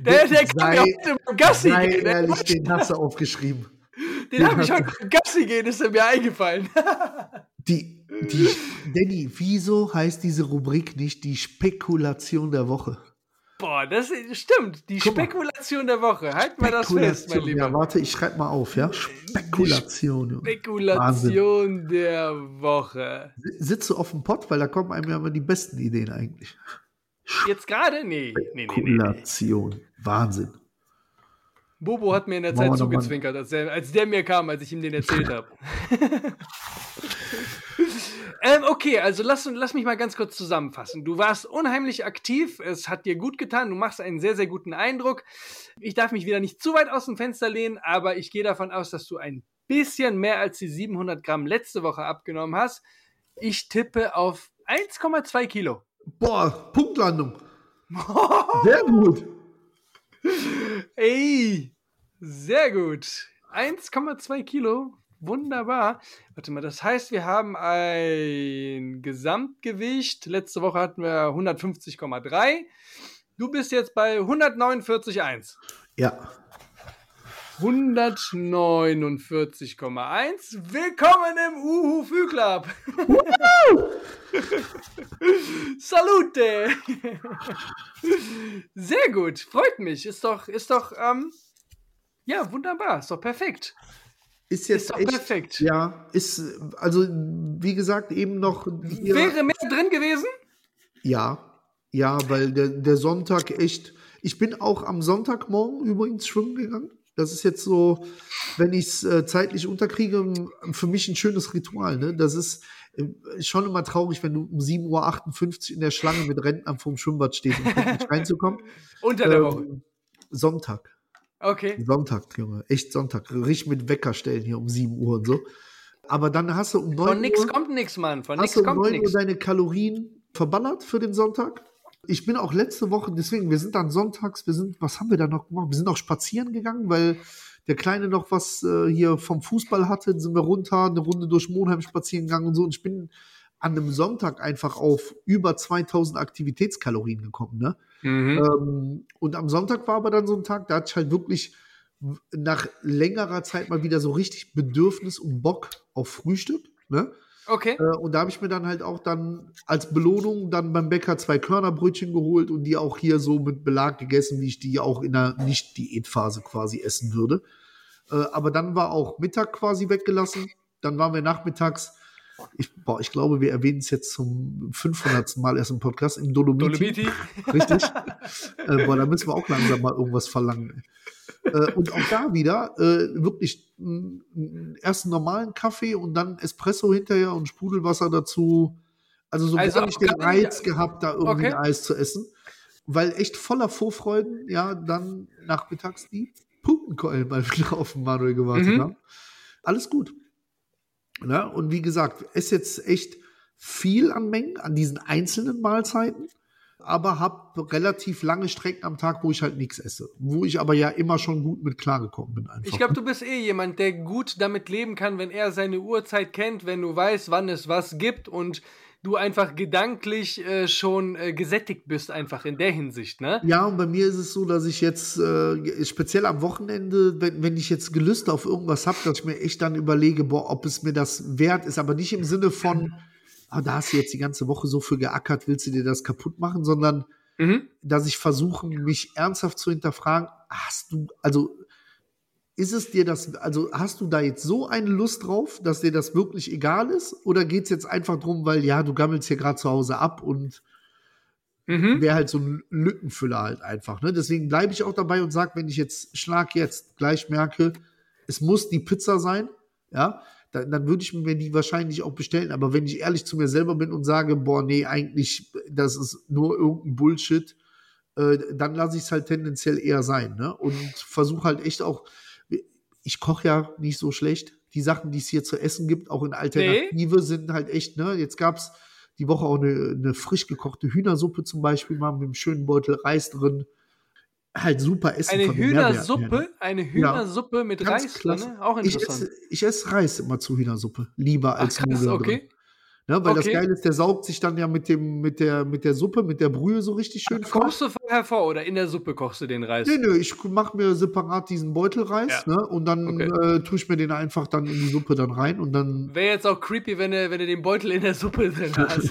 der, der kann ja heute beim Gassi sei gehen. Ehrlich, den hast du aufgeschrieben. Den, den habe ich heute beim Gassi gehen, ist mir eingefallen. [laughs] die, die, Danny, wieso heißt diese Rubrik nicht die Spekulation der Woche? Boah, das stimmt. Die Guck Spekulation mal. der Woche. Halt mal das fest, mein Lieber. Ja, warte, ich schreibe mal auf, ja? Spekulation. Spekulation Wahnsinn. der Woche. Sitzt du auf dem Pott, weil da kommen einem ja immer die besten Ideen eigentlich. Jetzt gerade? Nee. Spekulation. Nee, nee, nee, Wahnsinn. Bobo hat mir in der Zeit zugezwinkert, als der, als der mir kam, als ich ihm den erzählt habe. [laughs] [laughs] Ähm, okay, also lass, lass mich mal ganz kurz zusammenfassen. Du warst unheimlich aktiv, es hat dir gut getan, du machst einen sehr, sehr guten Eindruck. Ich darf mich wieder nicht zu weit aus dem Fenster lehnen, aber ich gehe davon aus, dass du ein bisschen mehr als die 700 Gramm letzte Woche abgenommen hast. Ich tippe auf 1,2 Kilo. Boah, Punktlandung. [laughs] Sehr gut. Ey, sehr gut. 1,2 Kilo. Wunderbar. Warte mal, das heißt, wir haben ein Gesamtgewicht. Letzte Woche hatten wir 150,3. Du bist jetzt bei 149,1. Ja. 149,1. Willkommen im Uhu Fü Club. [laughs] Salute. Sehr gut, freut mich. Ist doch, ist doch, ähm, ja, wunderbar, ist doch perfekt. Ist jetzt ist doch echt, perfekt. Ja, ist, also, wie gesagt, eben noch. Hier, Wäre mehr drin gewesen? Ja, ja, weil der, der Sonntag echt. Ich bin auch am Sonntagmorgen übrigens schwimmen gegangen. Das ist jetzt so, wenn ich es äh, zeitlich unterkriege, für mich ein schönes Ritual. Ne? Das ist äh, schon immer traurig, wenn du um 7.58 Uhr in der Schlange mit Rentnern vorm Schwimmbad stehst, um nicht [laughs] reinzukommen. Unter der ähm, Woche. Sonntag. Okay. Sonntag, Junge. Echt Sonntag. Richtig mit Wecker stellen hier um 7 Uhr und so. Aber dann hast du um 9 Uhr. Von nix kommt nix, Mann. Von nix. Hast du um 9 Uhr deine Kalorien verballert für den Sonntag? Ich bin auch letzte Woche, deswegen, wir sind dann sonntags, wir sind, was haben wir da noch gemacht? Wir sind auch spazieren gegangen, weil der Kleine noch was äh, hier vom Fußball hatte, sind wir runter, eine Runde durch Monheim spazieren gegangen und so. Und ich bin an einem Sonntag einfach auf über 2000 Aktivitätskalorien gekommen, ne? Mhm. Ähm, und am Sonntag war aber dann so ein Tag, da hatte ich halt wirklich nach längerer Zeit mal wieder so richtig Bedürfnis und Bock auf Frühstück, ne? Okay. Äh, und da habe ich mir dann halt auch dann als Belohnung dann beim Bäcker zwei Körnerbrötchen geholt und die auch hier so mit Belag gegessen, wie ich die auch in der Nicht-Diätphase quasi essen würde. Äh, aber dann war auch Mittag quasi weggelassen. Dann waren wir nachmittags, ich, boah, ich glaube, wir erwähnen es jetzt zum 500. Mal erst im Podcast, im Dolomiti. Dolomiti. Richtig. [laughs] äh, boah, da müssen wir auch langsam mal irgendwas verlangen äh, und auch da wieder äh, wirklich einen ersten normalen Kaffee und dann Espresso hinterher und Sprudelwasser dazu. Also so also gar nicht den Reiz gehabt, da irgendwie okay. Eis zu essen. Weil echt voller Vorfreuden, ja, dann nachmittags die Punktenkeulen mal [laughs] wieder auf den Manuel gewartet mhm. haben. Alles gut. Ja, und wie gesagt, esse jetzt echt viel an Mengen, an diesen einzelnen Mahlzeiten aber habe relativ lange Strecken am Tag, wo ich halt nichts esse. Wo ich aber ja immer schon gut mit klargekommen bin. Einfach. Ich glaube, du bist eh jemand, der gut damit leben kann, wenn er seine Uhrzeit kennt, wenn du weißt, wann es was gibt und du einfach gedanklich äh, schon äh, gesättigt bist, einfach in der Hinsicht, ne? Ja, und bei mir ist es so, dass ich jetzt äh, speziell am Wochenende, wenn, wenn ich jetzt Gelüste auf irgendwas habe, dass ich mir echt dann überlege, boah, ob es mir das wert ist, aber nicht im Sinne von ah, da hast du jetzt die ganze Woche so für geackert, willst du dir das kaputt machen, sondern mhm. dass ich versuche, mich ernsthaft zu hinterfragen, hast du, also ist es dir das, also hast du da jetzt so eine Lust drauf, dass dir das wirklich egal ist? Oder geht es jetzt einfach darum, weil ja, du gammelst hier gerade zu Hause ab und mhm. wäre halt so ein Lückenfüller halt einfach. Ne? Deswegen bleibe ich auch dabei und sage, wenn ich jetzt Schlag jetzt gleich merke, es muss die Pizza sein, ja, dann, dann würde ich mir die wahrscheinlich auch bestellen. Aber wenn ich ehrlich zu mir selber bin und sage, boah, nee, eigentlich, das ist nur irgendein Bullshit, äh, dann lasse ich es halt tendenziell eher sein. Ne? Und versuche halt echt auch, ich koche ja nicht so schlecht. Die Sachen, die es hier zu essen gibt, auch in Alternative, nee. sind halt echt, ne? Jetzt gab es die Woche auch eine, eine frisch gekochte Hühnersuppe zum Beispiel, mal mit einem schönen Beutel Reis drin halt super essen. Eine Hühnersuppe, ne? eine Hühnersuppe ja, mit Reis drin, auch interessant. Ich esse, ich esse, Reis immer zu Hühnersuppe, lieber als Ach, Nudeln. Okay. Ne, weil okay. das Geile ist, der saugt sich dann ja mit, dem, mit, der, mit der Suppe, mit der Brühe so richtig schön vor. Kochst du vorher vor oder in der Suppe kochst du den Reis? Nee, nö, ich mache mir separat diesen Beutelreis ja. ne, und dann okay. äh, tue ich mir den einfach dann in die Suppe dann rein und dann. Wäre jetzt auch creepy, wenn du, wenn du den Beutel in der Suppe drin hast.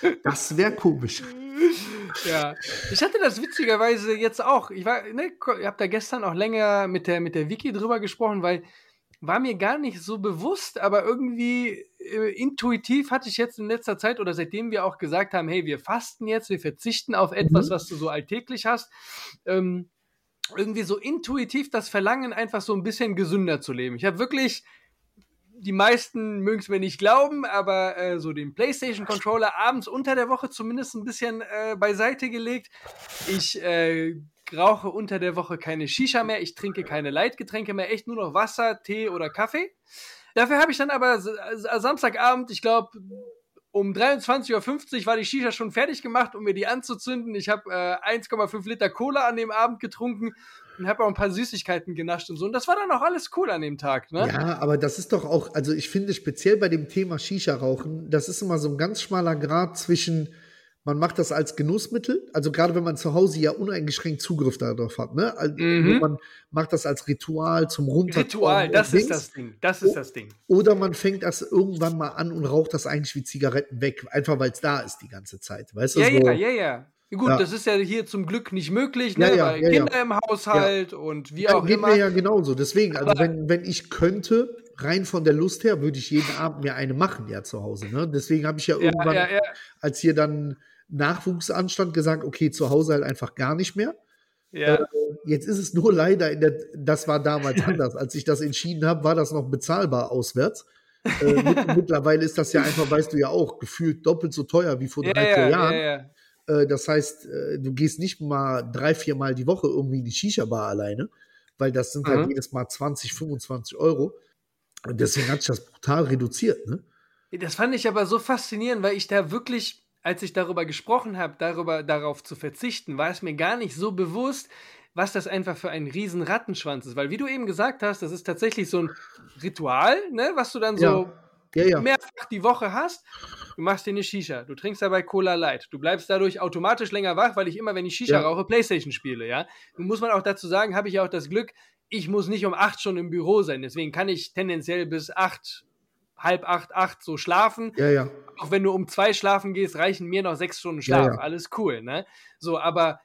[laughs] das wäre komisch. ja. Ich hatte das witzigerweise jetzt auch. Ich war, ne, habe da gestern auch länger mit der, mit der Wiki drüber gesprochen, weil war mir gar nicht so bewusst, aber irgendwie äh, intuitiv hatte ich jetzt in letzter Zeit oder seitdem wir auch gesagt haben, hey, wir fasten jetzt, wir verzichten auf etwas, mhm. was du so alltäglich hast, ähm, irgendwie so intuitiv das Verlangen, einfach so ein bisschen gesünder zu leben. Ich habe wirklich die meisten mögen es mir nicht glauben, aber äh, so den PlayStation-Controller abends unter der Woche zumindest ein bisschen äh, beiseite gelegt. Ich äh, rauche unter der Woche keine Shisha mehr, ich trinke keine Leitgetränke mehr, echt nur noch Wasser, Tee oder Kaffee. Dafür habe ich dann aber Samstagabend, ich glaube, um 23.50 Uhr war die Shisha schon fertig gemacht, um mir die anzuzünden. Ich habe äh, 1,5 Liter Cola an dem Abend getrunken und habe auch ein paar Süßigkeiten genascht und so. Und das war dann auch alles cool an dem Tag. Ne? Ja, aber das ist doch auch, also ich finde speziell bei dem Thema Shisha-Rauchen, das ist immer so ein ganz schmaler Grad zwischen man macht das als Genussmittel, also gerade wenn man zu Hause ja uneingeschränkt Zugriff darauf hat, ne? Also mhm. Man macht das als Ritual zum Runterkommen. Ritual, das ist das Ding. Das ist das Ding. Oder man fängt das irgendwann mal an und raucht das eigentlich wie Zigaretten weg, einfach weil es da ist die ganze Zeit. Weißt du? Ja, so. ja, ja, ja. Gut, ja. das ist ja hier zum Glück nicht möglich, ne? Ja, ja, weil Kinder im Haushalt und wie auch geht immer. Geht mir ja genauso. Deswegen, also wenn, wenn ich könnte, rein von der Lust her, würde ich jeden Abend mir eine machen, ja, zu Hause. Ne? Deswegen habe ich ja irgendwann, als hier dann Nachwuchsanstand gesagt, okay, zu Hause halt einfach gar nicht mehr. Ja. Äh, jetzt ist es nur leider in der, das war damals [laughs] anders. Als ich das entschieden habe, war das noch bezahlbar auswärts. äh, mit, [laughs] mittlerweile ist das ja einfach, weißt du ja auch, gefühlt doppelt so teuer wie vor drei, ja, vier Jahren. Ja, äh, das heißt, äh, du gehst nicht mal drei, vier Mal die Woche irgendwie in die Shisha-Bar alleine, weil das sind halt mhm. halt jedes Mal 20, 25 Euro. Und deswegen hat sich das brutal reduziert, ne? Das fand ich aber so faszinierend, weil ich da wirklich als ich darüber gesprochen habe, darüber, darauf zu verzichten, war es mir gar nicht so bewusst, was das einfach für ein riesen Rattenschwanz ist. Weil wie du eben gesagt hast, das ist tatsächlich so ein Ritual, ne, was du dann so ja. Ja, ja. mehrfach die Woche hast. Du machst dir eine Shisha, du trinkst dabei Cola Light, du bleibst dadurch automatisch länger wach, weil ich immer, wenn ich Shisha rauche, Playstation spiele, ja. Nun muss man auch dazu sagen, habe ich ja auch das Glück, ich muss nicht um acht schon im Büro sein. Deswegen kann ich tendenziell bis acht halb acht, acht so schlafen. Ja, ja. Auch wenn du um zwei schlafen gehst, reichen mir noch sechs Stunden Schlaf. Ja, ja. Alles cool, ne? So, aber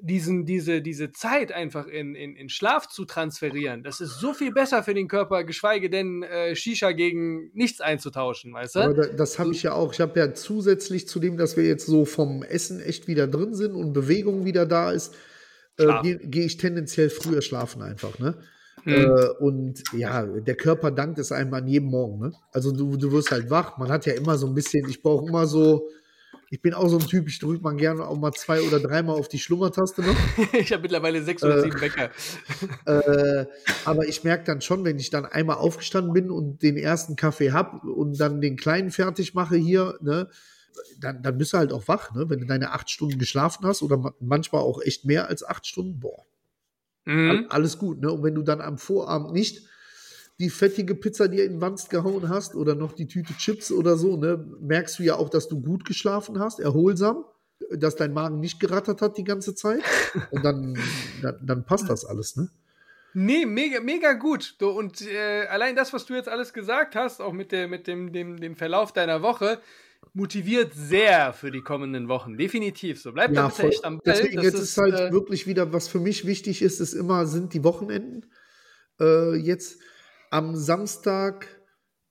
diesen, diese, diese Zeit einfach in, in, in Schlaf zu transferieren, das ist so viel besser für den Körper, geschweige denn äh, Shisha gegen nichts einzutauschen, weißt du? Aber das habe ich ja auch. Ich habe ja zusätzlich zu dem, dass wir jetzt so vom Essen echt wieder drin sind und Bewegung wieder da ist, äh, gehe geh ich tendenziell früher schlafen einfach, ne? Mhm. Äh, und ja, der Körper dankt es einem an jedem Morgen. Ne? Also du, du wirst halt wach. Man hat ja immer so ein bisschen, ich brauche immer so, ich bin auch so ein Typ, ich drücke mal gerne auch mal zwei oder dreimal auf die Schlummertaste noch. [laughs] ich habe mittlerweile sechs oder äh, sieben Wecker. [laughs] äh, aber ich merke dann schon, wenn ich dann einmal aufgestanden bin und den ersten Kaffee habe und dann den kleinen fertig mache hier, ne, dann, dann bist du halt auch wach, ne? Wenn du deine acht Stunden geschlafen hast oder manchmal auch echt mehr als acht Stunden, boah. Mhm. Alles gut, ne? Und wenn du dann am Vorabend nicht die fettige Pizza dir in den Wanst gehauen hast oder noch die Tüte Chips oder so, ne, merkst du ja auch, dass du gut geschlafen hast, erholsam, dass dein Magen nicht gerattert hat die ganze Zeit. [laughs] Und dann, dann, dann passt das alles, ne? Nee, mega, mega gut. Und äh, allein das, was du jetzt alles gesagt hast, auch mit, der, mit dem, dem, dem Verlauf deiner Woche, motiviert sehr für die kommenden Wochen. Definitiv so. Bleibt ja, da echt am Ball. Deswegen jetzt ist, halt äh, wirklich wieder, was für mich wichtig ist, ist immer, sind die Wochenenden. Äh, jetzt am Samstag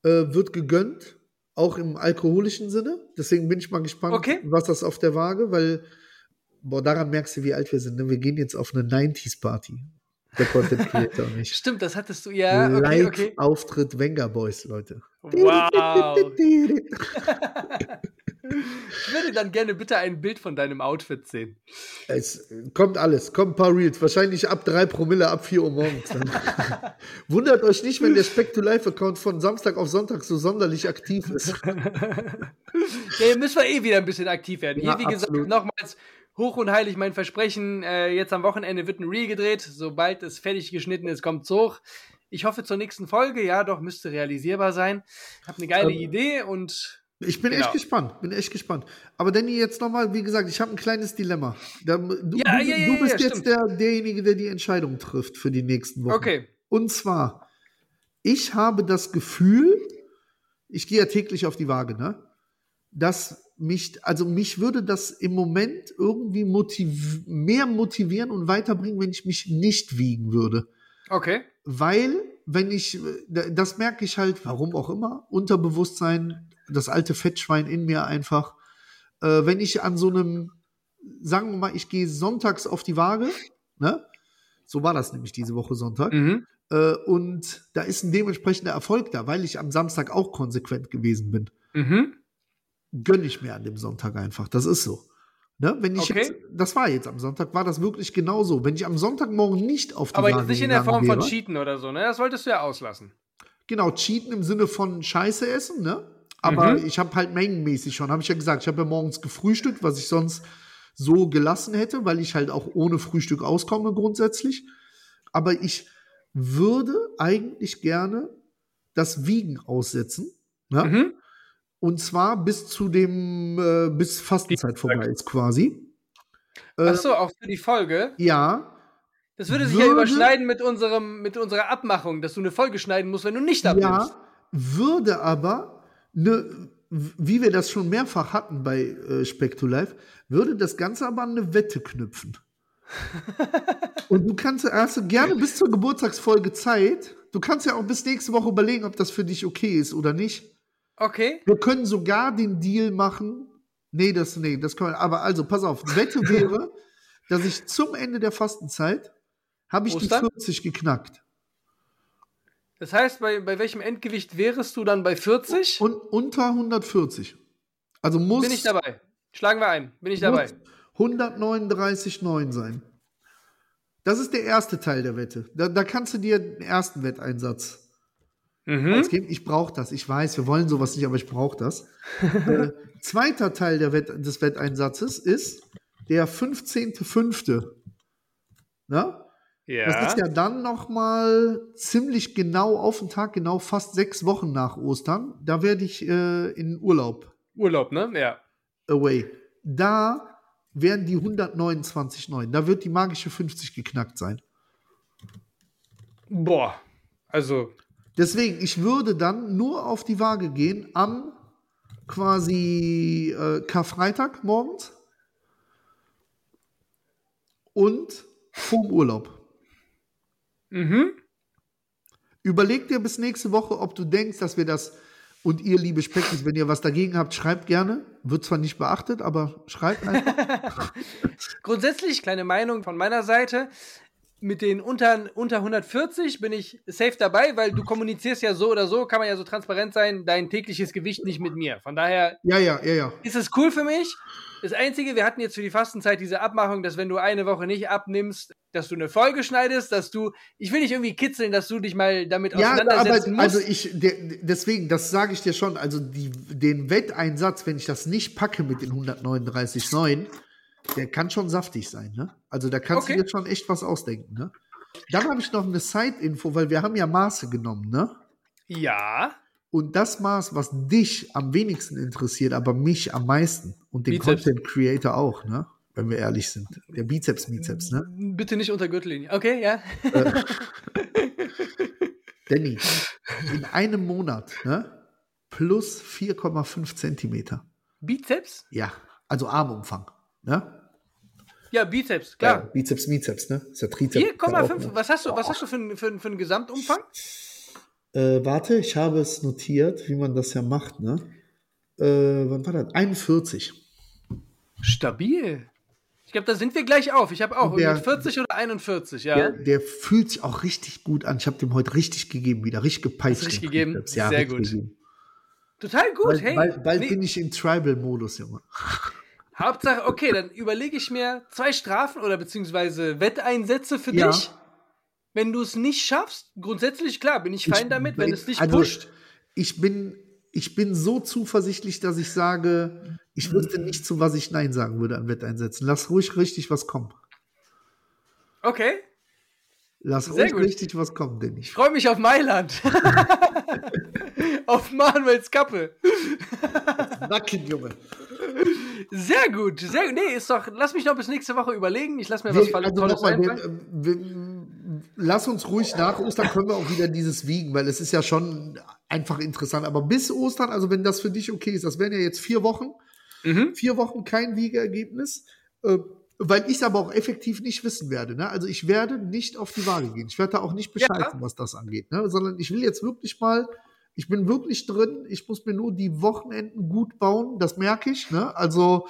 äh, wird gegönnt, auch im alkoholischen Sinne. Deswegen bin ich mal gespannt, okay. was das auf der Waage, weil, boah, daran merkst du, wie alt wir sind. Ne? Wir gehen jetzt auf eine 90s-Party der Content Creator nicht. [laughs] Stimmt, das hattest du ja. Okay, okay. Auftritt Wenger Boys, Leute. Wow. [laughs] [laughs] [laughs] ich würde dann gerne bitte ein Bild von deinem Outfit sehen. Es kommt alles, kommt ein paar Reels. Wahrscheinlich ab 3 Promille, ab 4 Uhr morgens. [laughs] Wundert euch nicht, wenn der Spec to Life Account von Samstag auf Sonntag so sonderlich aktiv ist. [laughs] ja, müssen wir eh wieder ein bisschen aktiv werden. Ja, Hier, wie absolut. gesagt, nochmals hoch und heilig mein Versprechen. Äh, jetzt am Wochenende wird ein Reel gedreht. Sobald es fertig geschnitten ist, kommt es hoch. Ich hoffe zur nächsten Folge. Ja, doch, müsste realisierbar sein. Hab eine geile ähm, Idee und. Ich bin genau. echt gespannt, bin echt gespannt. Aber Danny, jetzt nochmal, wie gesagt, ich habe ein kleines Dilemma. Du, ja, ja, ja, du, bist jetzt der, derjenige, der die Entscheidung trifft für die nächsten Wochen. Okay. Und zwar, ich habe das Gefühl, ich gehe ja täglich auf die Waage, ne? Dass mich, also mich würde das im Moment irgendwie motiv mehr motivieren und weiterbringen, wenn ich mich nicht wiegen würde. Okay. Weil, wenn ich, das merke ich halt, warum auch immer, Unterbewusstsein, das alte Fettschwein in mir einfach, äh, wenn ich an so einem, sagen wir mal, ich gehe sonntags auf die Waage, ne? So war das nämlich diese Woche Sonntag. Mhm. Äh, und da ist ein dementsprechender Erfolg da, weil ich am Samstag auch konsequent gewesen bin. Mhm. Gönn ich mir an dem Sonntag einfach. Das ist so. Ne? Wenn ich okay. jetzt, das war jetzt am Sonntag, war das wirklich genauso. Wenn ich am Sonntagmorgen nicht auf die Aber jetzt nicht in der Form wäre, von Cheaten oder so, ne? Das wolltest du ja auslassen. Genau, Cheaten im Sinne von Scheiße essen, ne? Aber mhm. ich habe halt mengenmäßig schon, habe ich ja gesagt, ich habe ja morgens gefrühstückt, was ich sonst so gelassen hätte, weil ich halt auch ohne Frühstück auskomme grundsätzlich. Aber ich würde eigentlich gerne das Wiegen aussetzen. Ne? Mhm. Und zwar bis zu dem, äh, bis Fastenzeit vorbei ist quasi. Äh, Ach so, auch für die Folge? Ja. Das würde sich würde, ja überschneiden mit, unserem, mit unserer Abmachung, dass du eine Folge schneiden musst, wenn du nicht abnimmst. Ja, würde aber, ne, wie wir das schon mehrfach hatten bei äh, Live, würde das Ganze aber an eine Wette knüpfen. [laughs] Und du kannst, hast du gerne bis zur Geburtstagsfolge Zeit. Du kannst ja auch bis nächste Woche überlegen, ob das für dich okay ist oder nicht. Okay. Wir können sogar den Deal machen. Nee, das, nee, das können wir. Aber also, pass auf. Wette wäre, [laughs] dass ich zum Ende der Fastenzeit habe ich Ostern? die 40 geknackt. Das heißt, bei, bei welchem Endgewicht wärest du dann bei 40? Und unter 140. Also muss. Bin ich dabei. Schlagen wir ein. Bin ich dabei. 139,9 sein. Das ist der erste Teil der Wette. Da, da kannst du dir den ersten Wetteinsatz Mhm. Ich brauche das. Ich weiß, wir wollen sowas nicht, aber ich brauche das. [laughs] äh, zweiter Teil Wett des Wetteinsatzes ist der 15.05. Na? Ja. Das ist ja dann noch mal ziemlich genau auf den Tag genau fast sechs Wochen nach Ostern. Da werde ich äh, in Urlaub. Urlaub, ne? Ja. Away. Da werden die 129,9. Da wird die magische 50 geknackt sein. Boah. Also Deswegen, ich würde dann nur auf die Waage gehen am quasi äh, Karfreitag morgens und vorm Urlaub. Mhm. Überleg dir bis nächste Woche, ob du denkst, dass wir das und ihr, liebe Speckis, wenn ihr was dagegen habt, schreibt gerne. Wird zwar nicht beachtet, aber schreibt einfach. [laughs] Grundsätzlich, kleine Meinung von meiner Seite mit den unter, unter 140 bin ich safe dabei, weil du kommunizierst ja so oder so, kann man ja so transparent sein, dein tägliches Gewicht nicht mit mir. Von daher ja, ja, ja, ja. ist es cool für mich. Das Einzige, wir hatten jetzt für die Fastenzeit diese Abmachung, dass wenn du eine Woche nicht abnimmst, dass du eine Folge schneidest, dass du, ich will dich irgendwie kitzeln, dass du dich mal damit ja, auseinandersetzen aber, musst. Also ich, der, deswegen, das sage ich dir schon, also die, den Wetteinsatz, wenn ich das nicht packe mit den 139,9, der kann schon saftig sein, ne? Also da kannst okay. du jetzt schon echt was ausdenken, ne? Dann habe ich noch eine Side-Info, weil wir haben ja Maße genommen, ne? Ja. Und das Maß, was dich am wenigsten interessiert, aber mich am meisten und den Bizeps. Content Creator auch, ne? Wenn wir ehrlich sind. Der Bizeps, Bizeps, ne? Bitte nicht unter Gürtellinie. Okay, ja. Äh, [laughs] Danny, in einem Monat, ne? Plus 4,5 Zentimeter. Bizeps? Ja, also Armumfang, ne? Ja, Bizeps, klar. Ja, Bizeps, Bizeps, ne? Ist ja Trizeps. 4,5. Was hast du, was hast du für, für, für einen Gesamtumfang? Äh, warte, ich habe es notiert, wie man das ja macht, ne? Äh, wann war das? 41. Stabil. Ich glaube, da sind wir gleich auf. Ich habe auch der, 40 oder 41, ja. Der, der, fühlt sich auch richtig gut an. Ich habe dem heute richtig gegeben, wieder richtig gepeitscht. Richtig gegeben? Ja, Sehr gut. Gegeben. Total gut, bald, hey. Bald, bald nee. bin ich im Tribal-Modus, Junge. Hauptsache, okay, dann überlege ich mir zwei Strafen oder beziehungsweise Wetteinsätze für ja. dich. Wenn du es nicht schaffst, grundsätzlich klar, bin ich fein ich, damit, wenn es dich also, pusht. Ich bin, ich bin so zuversichtlich, dass ich sage, ich wüsste nicht, zu was ich Nein sagen würde an Wetteinsätzen. Lass ruhig richtig was kommen. Okay. Lass Sehr ruhig gut. richtig was kommen, denn ich freue mich auf Mailand. [laughs] auf Manuels Kappe. Nacken, Junge. Sehr gut, sehr gut. Nee, ist doch, lass mich noch bis nächste Woche überlegen. Ich lass mir was also Tolles einfallen. Lass uns ruhig nach Ostern können wir auch wieder dieses wiegen, weil es ist ja schon einfach interessant. Aber bis Ostern, also wenn das für dich okay ist, das wären ja jetzt vier Wochen. Mhm. Vier Wochen kein Wiegeergebnis. Äh, weil ich es aber auch effektiv nicht wissen werde. Ne? Also ich werde nicht auf die Waage gehen. Ich werde da auch nicht bescheißen, ja. was das angeht. Ne? Sondern ich will jetzt wirklich mal ich bin wirklich drin. Ich muss mir nur die Wochenenden gut bauen. Das merke ich. Ne? Also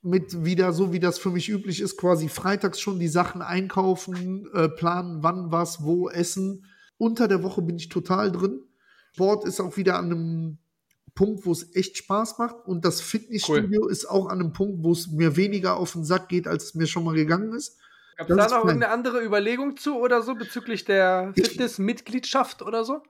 mit wieder so, wie das für mich üblich ist, quasi freitags schon die Sachen einkaufen, äh, planen, wann was, wo essen. Unter der Woche bin ich total drin. Sport ist auch wieder an einem Punkt, wo es echt Spaß macht. Und das Fitnessstudio cool. ist auch an einem Punkt, wo es mir weniger auf den Sack geht, als es mir schon mal gegangen ist. Gab es da noch irgendeine andere Überlegung zu oder so bezüglich der Fitnessmitgliedschaft oder so?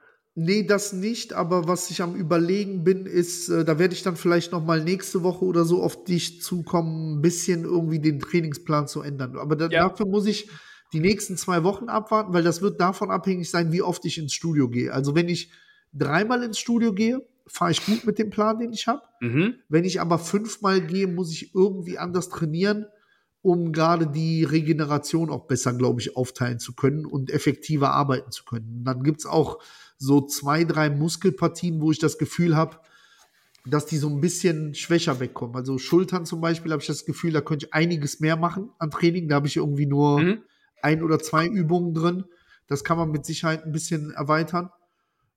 Nee, das nicht, aber was ich am überlegen bin, ist, äh, da werde ich dann vielleicht noch mal nächste Woche oder so auf dich zukommen, ein bisschen irgendwie den Trainingsplan zu ändern. Aber da, ja. dafür muss ich die nächsten zwei Wochen abwarten, weil das wird davon abhängig sein, wie oft ich ins Studio gehe. Also wenn ich dreimal ins Studio gehe, fahre ich gut mit dem Plan, den ich habe. Mhm. Wenn ich aber fünfmal gehe, muss ich irgendwie anders trainieren, um gerade die Regeneration auch besser, glaube ich, aufteilen zu können und effektiver arbeiten zu können. Dann gibt es auch so zwei, drei Muskelpartien, wo ich das Gefühl habe, dass die so ein bisschen schwächer wegkommen. Also Schultern zum Beispiel habe ich das Gefühl, da könnte ich einiges mehr machen an Training. Da habe ich irgendwie nur mhm. ein oder zwei Übungen drin. Das kann man mit Sicherheit ein bisschen erweitern.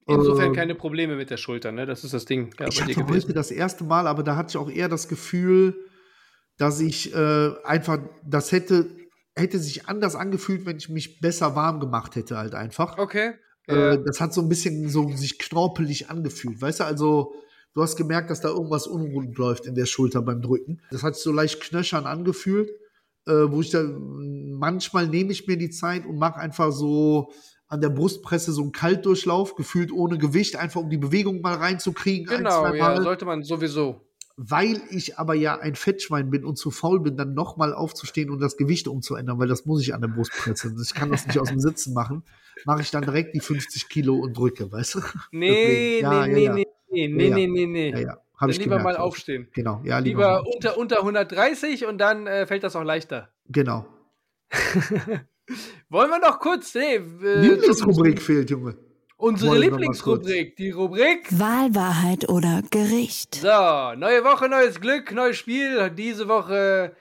Insofern äh, keine Probleme mit der Schulter, ne? Das ist das Ding. Ja, ich hatte heute das erste Mal, aber da hatte ich auch eher das Gefühl, dass ich äh, einfach, das hätte, hätte sich anders angefühlt, wenn ich mich besser warm gemacht hätte, halt einfach. Okay. Äh, das hat so ein bisschen so sich knorpelig angefühlt, weißt du? Also, du hast gemerkt, dass da irgendwas unrund läuft in der Schulter beim Drücken. Das hat sich so leicht knöchern angefühlt, äh, wo ich da manchmal nehme ich mir die Zeit und mache einfach so an der Brustpresse so einen Kaltdurchlauf, gefühlt ohne Gewicht, einfach um die Bewegung mal reinzukriegen. Genau, ein, ja, sollte man sowieso. Weil ich aber ja ein Fettschwein bin und zu faul bin, dann nochmal aufzustehen und das Gewicht umzuändern, weil das muss ich an der Brustpresse. Ich kann das nicht aus dem Sitzen machen. Mache ich dann direkt die 50 Kilo und drücke, weißt du? [laughs] Nee, ja, nee, ja, nee, nee, nee, nee, nee, nee. Ja, ja. Hab ich lieber gemerkt, mal aufstehen. Genau, ja, lieber. Lieber unter, unter 130 und dann äh, fällt das auch leichter. Genau. [laughs] Wollen wir noch kurz, nee, äh, Lieblingsrubrik fehlt, Junge. Unsere Lieblingsrubrik, die Rubrik Wahlwahrheit oder Gericht. So, neue Woche, neues Glück, neues Spiel. Diese Woche,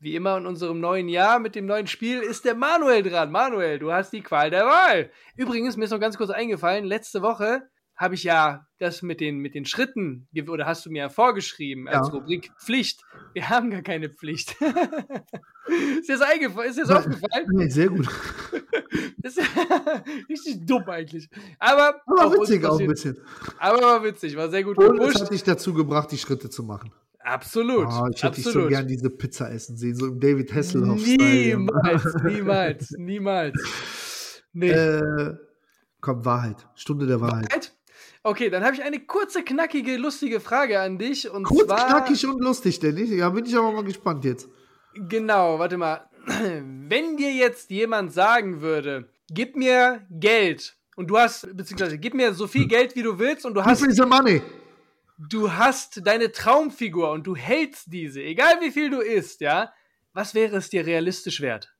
wie immer in unserem neuen Jahr mit dem neuen Spiel, ist der Manuel dran. Manuel, du hast die Qual der Wahl. Übrigens, mir ist noch ganz kurz eingefallen, letzte Woche habe ich ja das mit den, mit den Schritten, oder hast du mir ja vorgeschrieben als ja. Rubrik Pflicht. Wir haben gar keine Pflicht. [laughs] ist dir das, eingefallen? Ist dir das aufgefallen? Nee, sehr gut. das [laughs] ist [laughs] richtig dumm eigentlich. Aber, aber witzig auch ein bisschen. Aber war witzig, war sehr gut Und gepusht. es hat dich dazu gebracht, die Schritte zu machen. Absolut. Oh, ich hätte dich so gern diese Pizza essen sehen, so im David Hasselhoff. Niemals, [laughs] niemals, niemals. Nee. Äh, komm, Wahrheit. Stunde der Wahrheit. Wahrheit? Okay, dann habe ich eine kurze, knackige, lustige Frage an dich. Und Kurz, zwar, knackig und lustig, Dennis. Ja, bin ich aber mal gespannt jetzt. Genau, warte mal. Wenn dir jetzt jemand sagen würde, gib mir Geld und du hast, beziehungsweise gib mir so viel hm. Geld, wie du willst und du hast. Diese Money. Du hast deine Traumfigur und du hältst diese, egal wie viel du isst, ja. Was wäre es dir realistisch wert?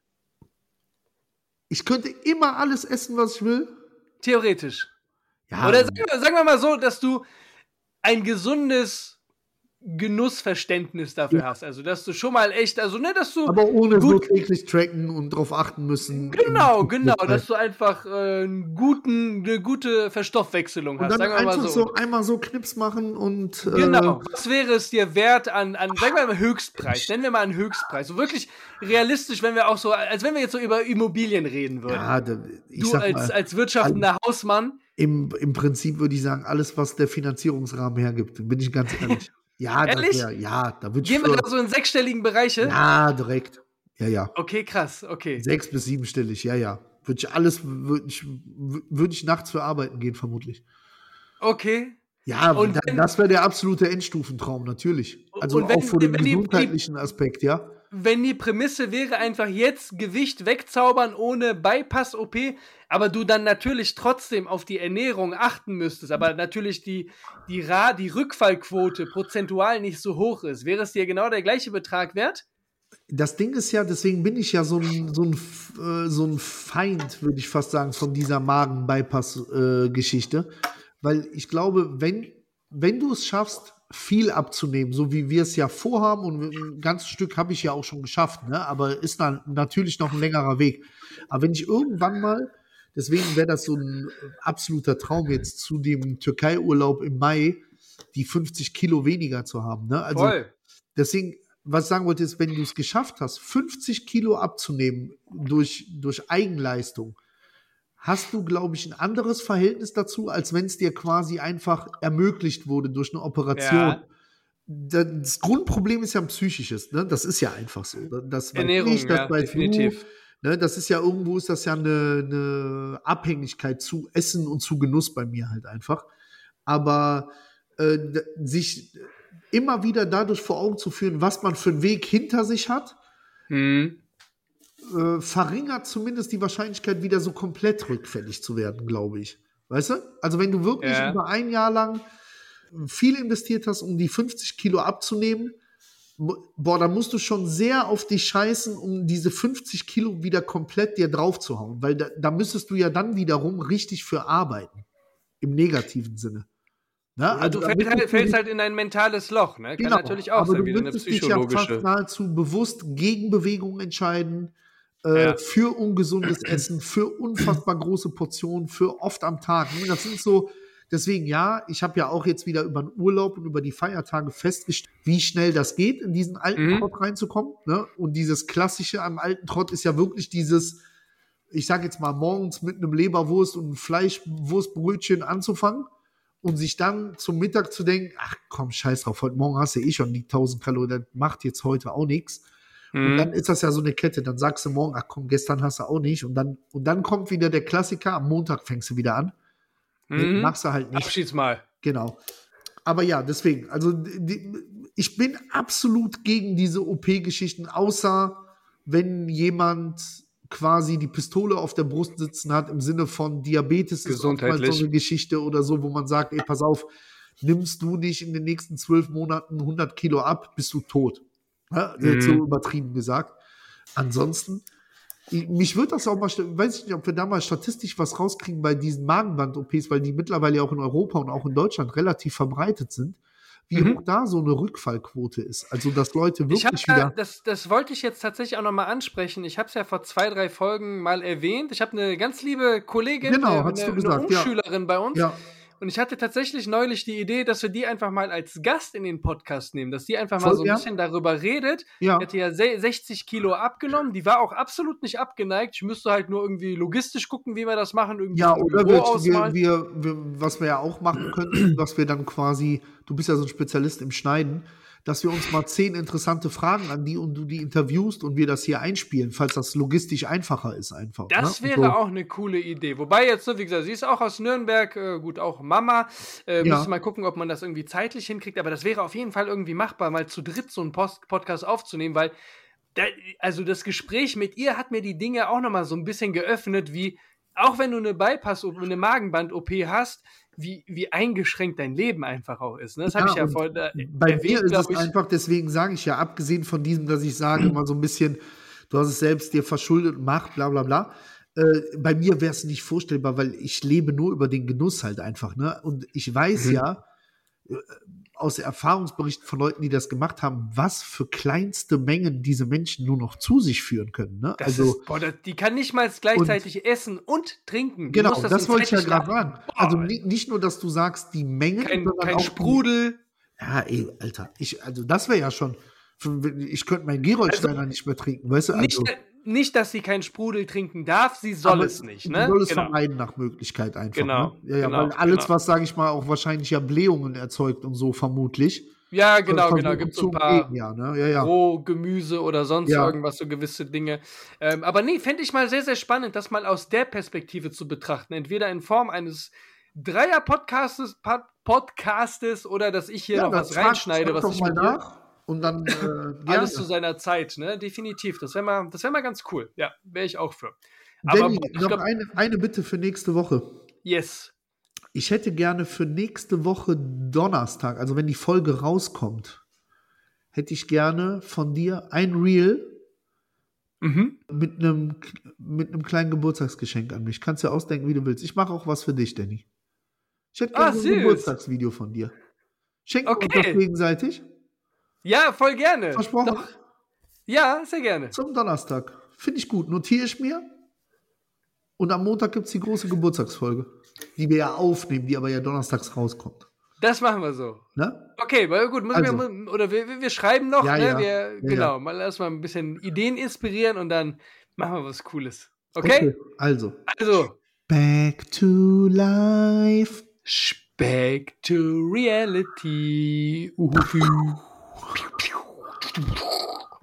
Ich könnte immer alles essen, was ich will. Theoretisch. Ja. Oder sagen wir, sagen wir mal so, dass du ein gesundes Genussverständnis dafür ja. hast. Also, dass du schon mal echt, also, ne, dass du. Aber ohne gut, so täglich tracken und drauf achten müssen. Genau, genau, dass du einfach äh, einen guten, eine gute Verstoffwechselung hast. Und dann einfach so. so. einmal so Knips machen und. Äh, genau. Was wäre es dir wert an, an sagen wir mal Höchstpreis? Nennen wir mal einen Höchstpreis. So wirklich realistisch, wenn wir auch so, als wenn wir jetzt so über Immobilien reden würden. Ja, ich du als, mal, als wirtschaftender Hausmann im, im Prinzip würde ich sagen, alles, was der Finanzierungsrahmen hergibt, bin ich ganz [laughs] ehrlich. Ja, ehrlich? Wär, ja, da würde ich. Gehen wir da so in sechsstelligen Bereiche? Ja, direkt. Ja, ja. Okay, krass, okay. Sechs bis siebenstellig, ja, ja. Würde ich alles, würde ich, würd ich nachts für arbeiten gehen, vermutlich. Okay. Ja, und wenn, das wäre der absolute Endstufentraum, natürlich. Also auch vor dem gesundheitlichen die, Aspekt, ja wenn die Prämisse wäre, einfach jetzt Gewicht wegzaubern ohne Bypass-OP, aber du dann natürlich trotzdem auf die Ernährung achten müsstest, aber natürlich die, die, Ra die Rückfallquote prozentual nicht so hoch ist, wäre es dir genau der gleiche Betrag wert? Das Ding ist ja, deswegen bin ich ja so ein, so ein, äh, so ein Feind, würde ich fast sagen, von dieser Magen-Bypass-Geschichte. Äh, Weil ich glaube, wenn, wenn du es schaffst, viel abzunehmen, so wie wir es ja vorhaben. Und ein ganzes Stück habe ich ja auch schon geschafft, ne? aber ist dann natürlich noch ein längerer Weg. Aber wenn ich irgendwann mal, deswegen wäre das so ein absoluter Traum jetzt zu dem Türkei-Urlaub im Mai, die 50 Kilo weniger zu haben. Ne? Also Voll. deswegen, was ich sagen wollte, ist, wenn du es geschafft hast, 50 Kilo abzunehmen durch, durch Eigenleistung, hast du, glaube ich, ein anderes Verhältnis dazu, als wenn es dir quasi einfach ermöglicht wurde durch eine Operation. Ja. Das Grundproblem ist ja ein psychisches, ne? Das ist ja einfach so. Das Ernährung, ich, das ja, definitiv. Du, ne? Das ist ja irgendwo ist das ja eine, eine, Abhängigkeit zu Essen und zu Genuss bei mir halt einfach. Aber äh, sich immer wieder dadurch vor Augen zu führen, was man für einen Weg hinter sich hat, mhm äh, verringert zumindest die Wahrscheinlichkeit, wieder so komplett rückfällig zu werden, glaube ich. Weißt du? Also wenn du wirklich ja. über ein Jahr lang viel investiert hast, um die 50 Kilo abzunehmen, boah, da musst du schon sehr auf dich scheißen, um diese 50 Kilo wieder komplett dir drauf zu hauen. Weil da, da müsstest du ja dann wiederum richtig für arbeiten. Im negativen Sinne. Ne? Also du fällst halt, fällst halt, in ein mentales Loch, ne? Kann genau, natürlich auch sein, wie eine psychologische. Dich ja fast nahezu bewusst Gegenbewegungen entscheiden, äh, ja. für ungesundes Essen, für unfassbar große Portionen, für oft am Tag. Ne, das sind so, deswegen ja, ich habe ja auch jetzt wieder über den Urlaub und über die Feiertage festgestellt, wie schnell das geht, in diesen alten mhm. Trott reinzukommen. Ne? Und dieses Klassische am alten Trott ist ja wirklich dieses, ich sage jetzt mal, morgens mit einem Leberwurst und einem Fleischwurstbrötchen anzufangen und sich dann zum Mittag zu denken, ach komm, scheiß drauf, heute Morgen hast du eh schon die 1000 Kalorien, das macht jetzt heute auch nichts. Mhm. Und dann ist das ja so eine Kette. Dann sagst du morgen, ach komm, gestern hast du auch nicht. Und dann, und dann kommt wieder der Klassiker, am Montag fängst du wieder an. Mhm. machst du halt nicht. Abschiedsmal. Genau. Aber ja, deswegen, also die, ich bin absolut gegen diese OP-Geschichten, außer wenn jemand quasi die Pistole auf der Brust sitzen hat im Sinne von Diabetes ist so eine Geschichte oder so, wo man sagt, ey, pass auf, nimmst du nicht in den nächsten zwölf Monaten 100 Kilo ab, bist du tot. Ja, mhm. so übertrieben gesagt. Ansonsten, mich würde das auch mal, weiß ich nicht, ob wir da mal statistisch was rauskriegen bei diesen Magenband-OPs, weil die mittlerweile auch in Europa und auch in Deutschland relativ verbreitet sind wie mhm. hoch da so eine Rückfallquote ist. Also, dass Leute wirklich ich wieder. das, das wollte ich jetzt tatsächlich auch nochmal ansprechen. Ich habe es ja vor zwei, drei Folgen mal erwähnt. Ich habe eine ganz liebe Kollegin, genau, eine, eine, eine Umschülerin ja. bei uns. Ja. Und ich hatte tatsächlich neulich die Idee, dass wir die einfach mal als Gast in den Podcast nehmen, dass die einfach mal Voll, so ein ja. bisschen darüber redet. Ja. Die hatte ja 60 Kilo abgenommen, die war auch absolut nicht abgeneigt. Ich müsste halt nur irgendwie logistisch gucken, wie wir das machen. Irgendwie ja, oder wir, wir, wir, was wir ja auch machen könnten, [clears throat] was wir dann quasi, du bist ja so ein Spezialist im Schneiden, dass wir uns mal zehn interessante Fragen an die und du die interviewst und wir das hier einspielen, falls das logistisch einfacher ist einfach. Das ne? wäre so. auch eine coole Idee. Wobei jetzt, so wie gesagt, sie ist auch aus Nürnberg, äh, gut, auch Mama. Äh, ja. Müssen mal gucken, ob man das irgendwie zeitlich hinkriegt, aber das wäre auf jeden Fall irgendwie machbar, mal zu dritt so einen Post Podcast aufzunehmen, weil da, also das Gespräch mit ihr hat mir die Dinge auch nochmal so ein bisschen geöffnet, wie auch wenn du eine Bypass- und eine Magenband-OP hast, wie, wie eingeschränkt dein Leben einfach auch ist. Ne? Das ja, habe ich ja vorhin äh, Bei erwähnt, mir ist es ich. einfach, deswegen sage ich ja, abgesehen von diesem, dass ich sage, mal so ein bisschen, du hast es selbst dir verschuldet und mach, bla bla bla. Äh, bei mir wäre es nicht vorstellbar, weil ich lebe nur über den Genuss halt einfach. Ne? Und ich weiß mhm. ja, äh, aus Erfahrungsberichten von Leuten, die das gemacht haben, was für kleinste Mengen diese Menschen nur noch zu sich führen können. Ne? also, ist, boah, die kann nicht mal gleichzeitig und, essen und trinken. Genau, das, das wollte ich ja gerade sagen. Also nicht nur, dass du sagst, die Mengen, kein, sondern kein auch Sprudel. Ja, ey, Alter, ich, also das wäre ja schon. Ich könnte meinen Gerolsteiner also, nicht mehr trinken, weißt du? Also, nicht, nicht, dass sie keinen Sprudel trinken darf, sie soll es nicht. Ne? Sie soll es genau. vermeiden nach Möglichkeit einfach. Genau. Ne? Ja, ja, genau, weil alles, genau. was, sage ich mal, auch wahrscheinlich ja Blähungen erzeugt und so vermutlich. Ja, genau, genau. Gibt es so ein paar ja, ne? ja, ja. Rohgemüse oder sonst ja. irgendwas, so gewisse Dinge. Ähm, aber nee, fände ich mal sehr, sehr spannend, das mal aus der Perspektive zu betrachten. Entweder in Form eines Dreier-Podcastes Podcastes oder dass ich hier ja, noch was reinschneide, was ich mal nach. Und dann [laughs] äh, alles zu seiner Zeit, ne? Definitiv. Das wäre mal, wär mal ganz cool. Ja, wäre ich auch für. Aber Danny, noch glaub, eine, eine Bitte für nächste Woche. Yes. Ich hätte gerne für nächste Woche Donnerstag, also wenn die Folge rauskommt, hätte ich gerne von dir ein Reel mhm. mit einem mit einem kleinen Geburtstagsgeschenk an mich. Kannst du ausdenken, wie du willst. Ich mache auch was für dich, Danny. Ich hätte gerne ah, ein Geburtstagsvideo von dir. Schenken okay. uns das gegenseitig? Ja, voll gerne. Versprochen? Doch. Ja, sehr gerne. Zum Donnerstag. Finde ich gut. Notiere ich mir. Und am Montag gibt es die große Geburtstagsfolge, die wir ja aufnehmen, die aber ja donnerstags rauskommt. Das machen wir so. Ne? Okay, weil gut, also. wir, oder wir, wir, schreiben noch, ja, ne? Ja. Wir, ja, genau, mal erstmal ein bisschen Ideen inspirieren und dann machen wir was Cooles. Okay? okay also. Also. Back to life. Back to reality. Uhuhu. 퓨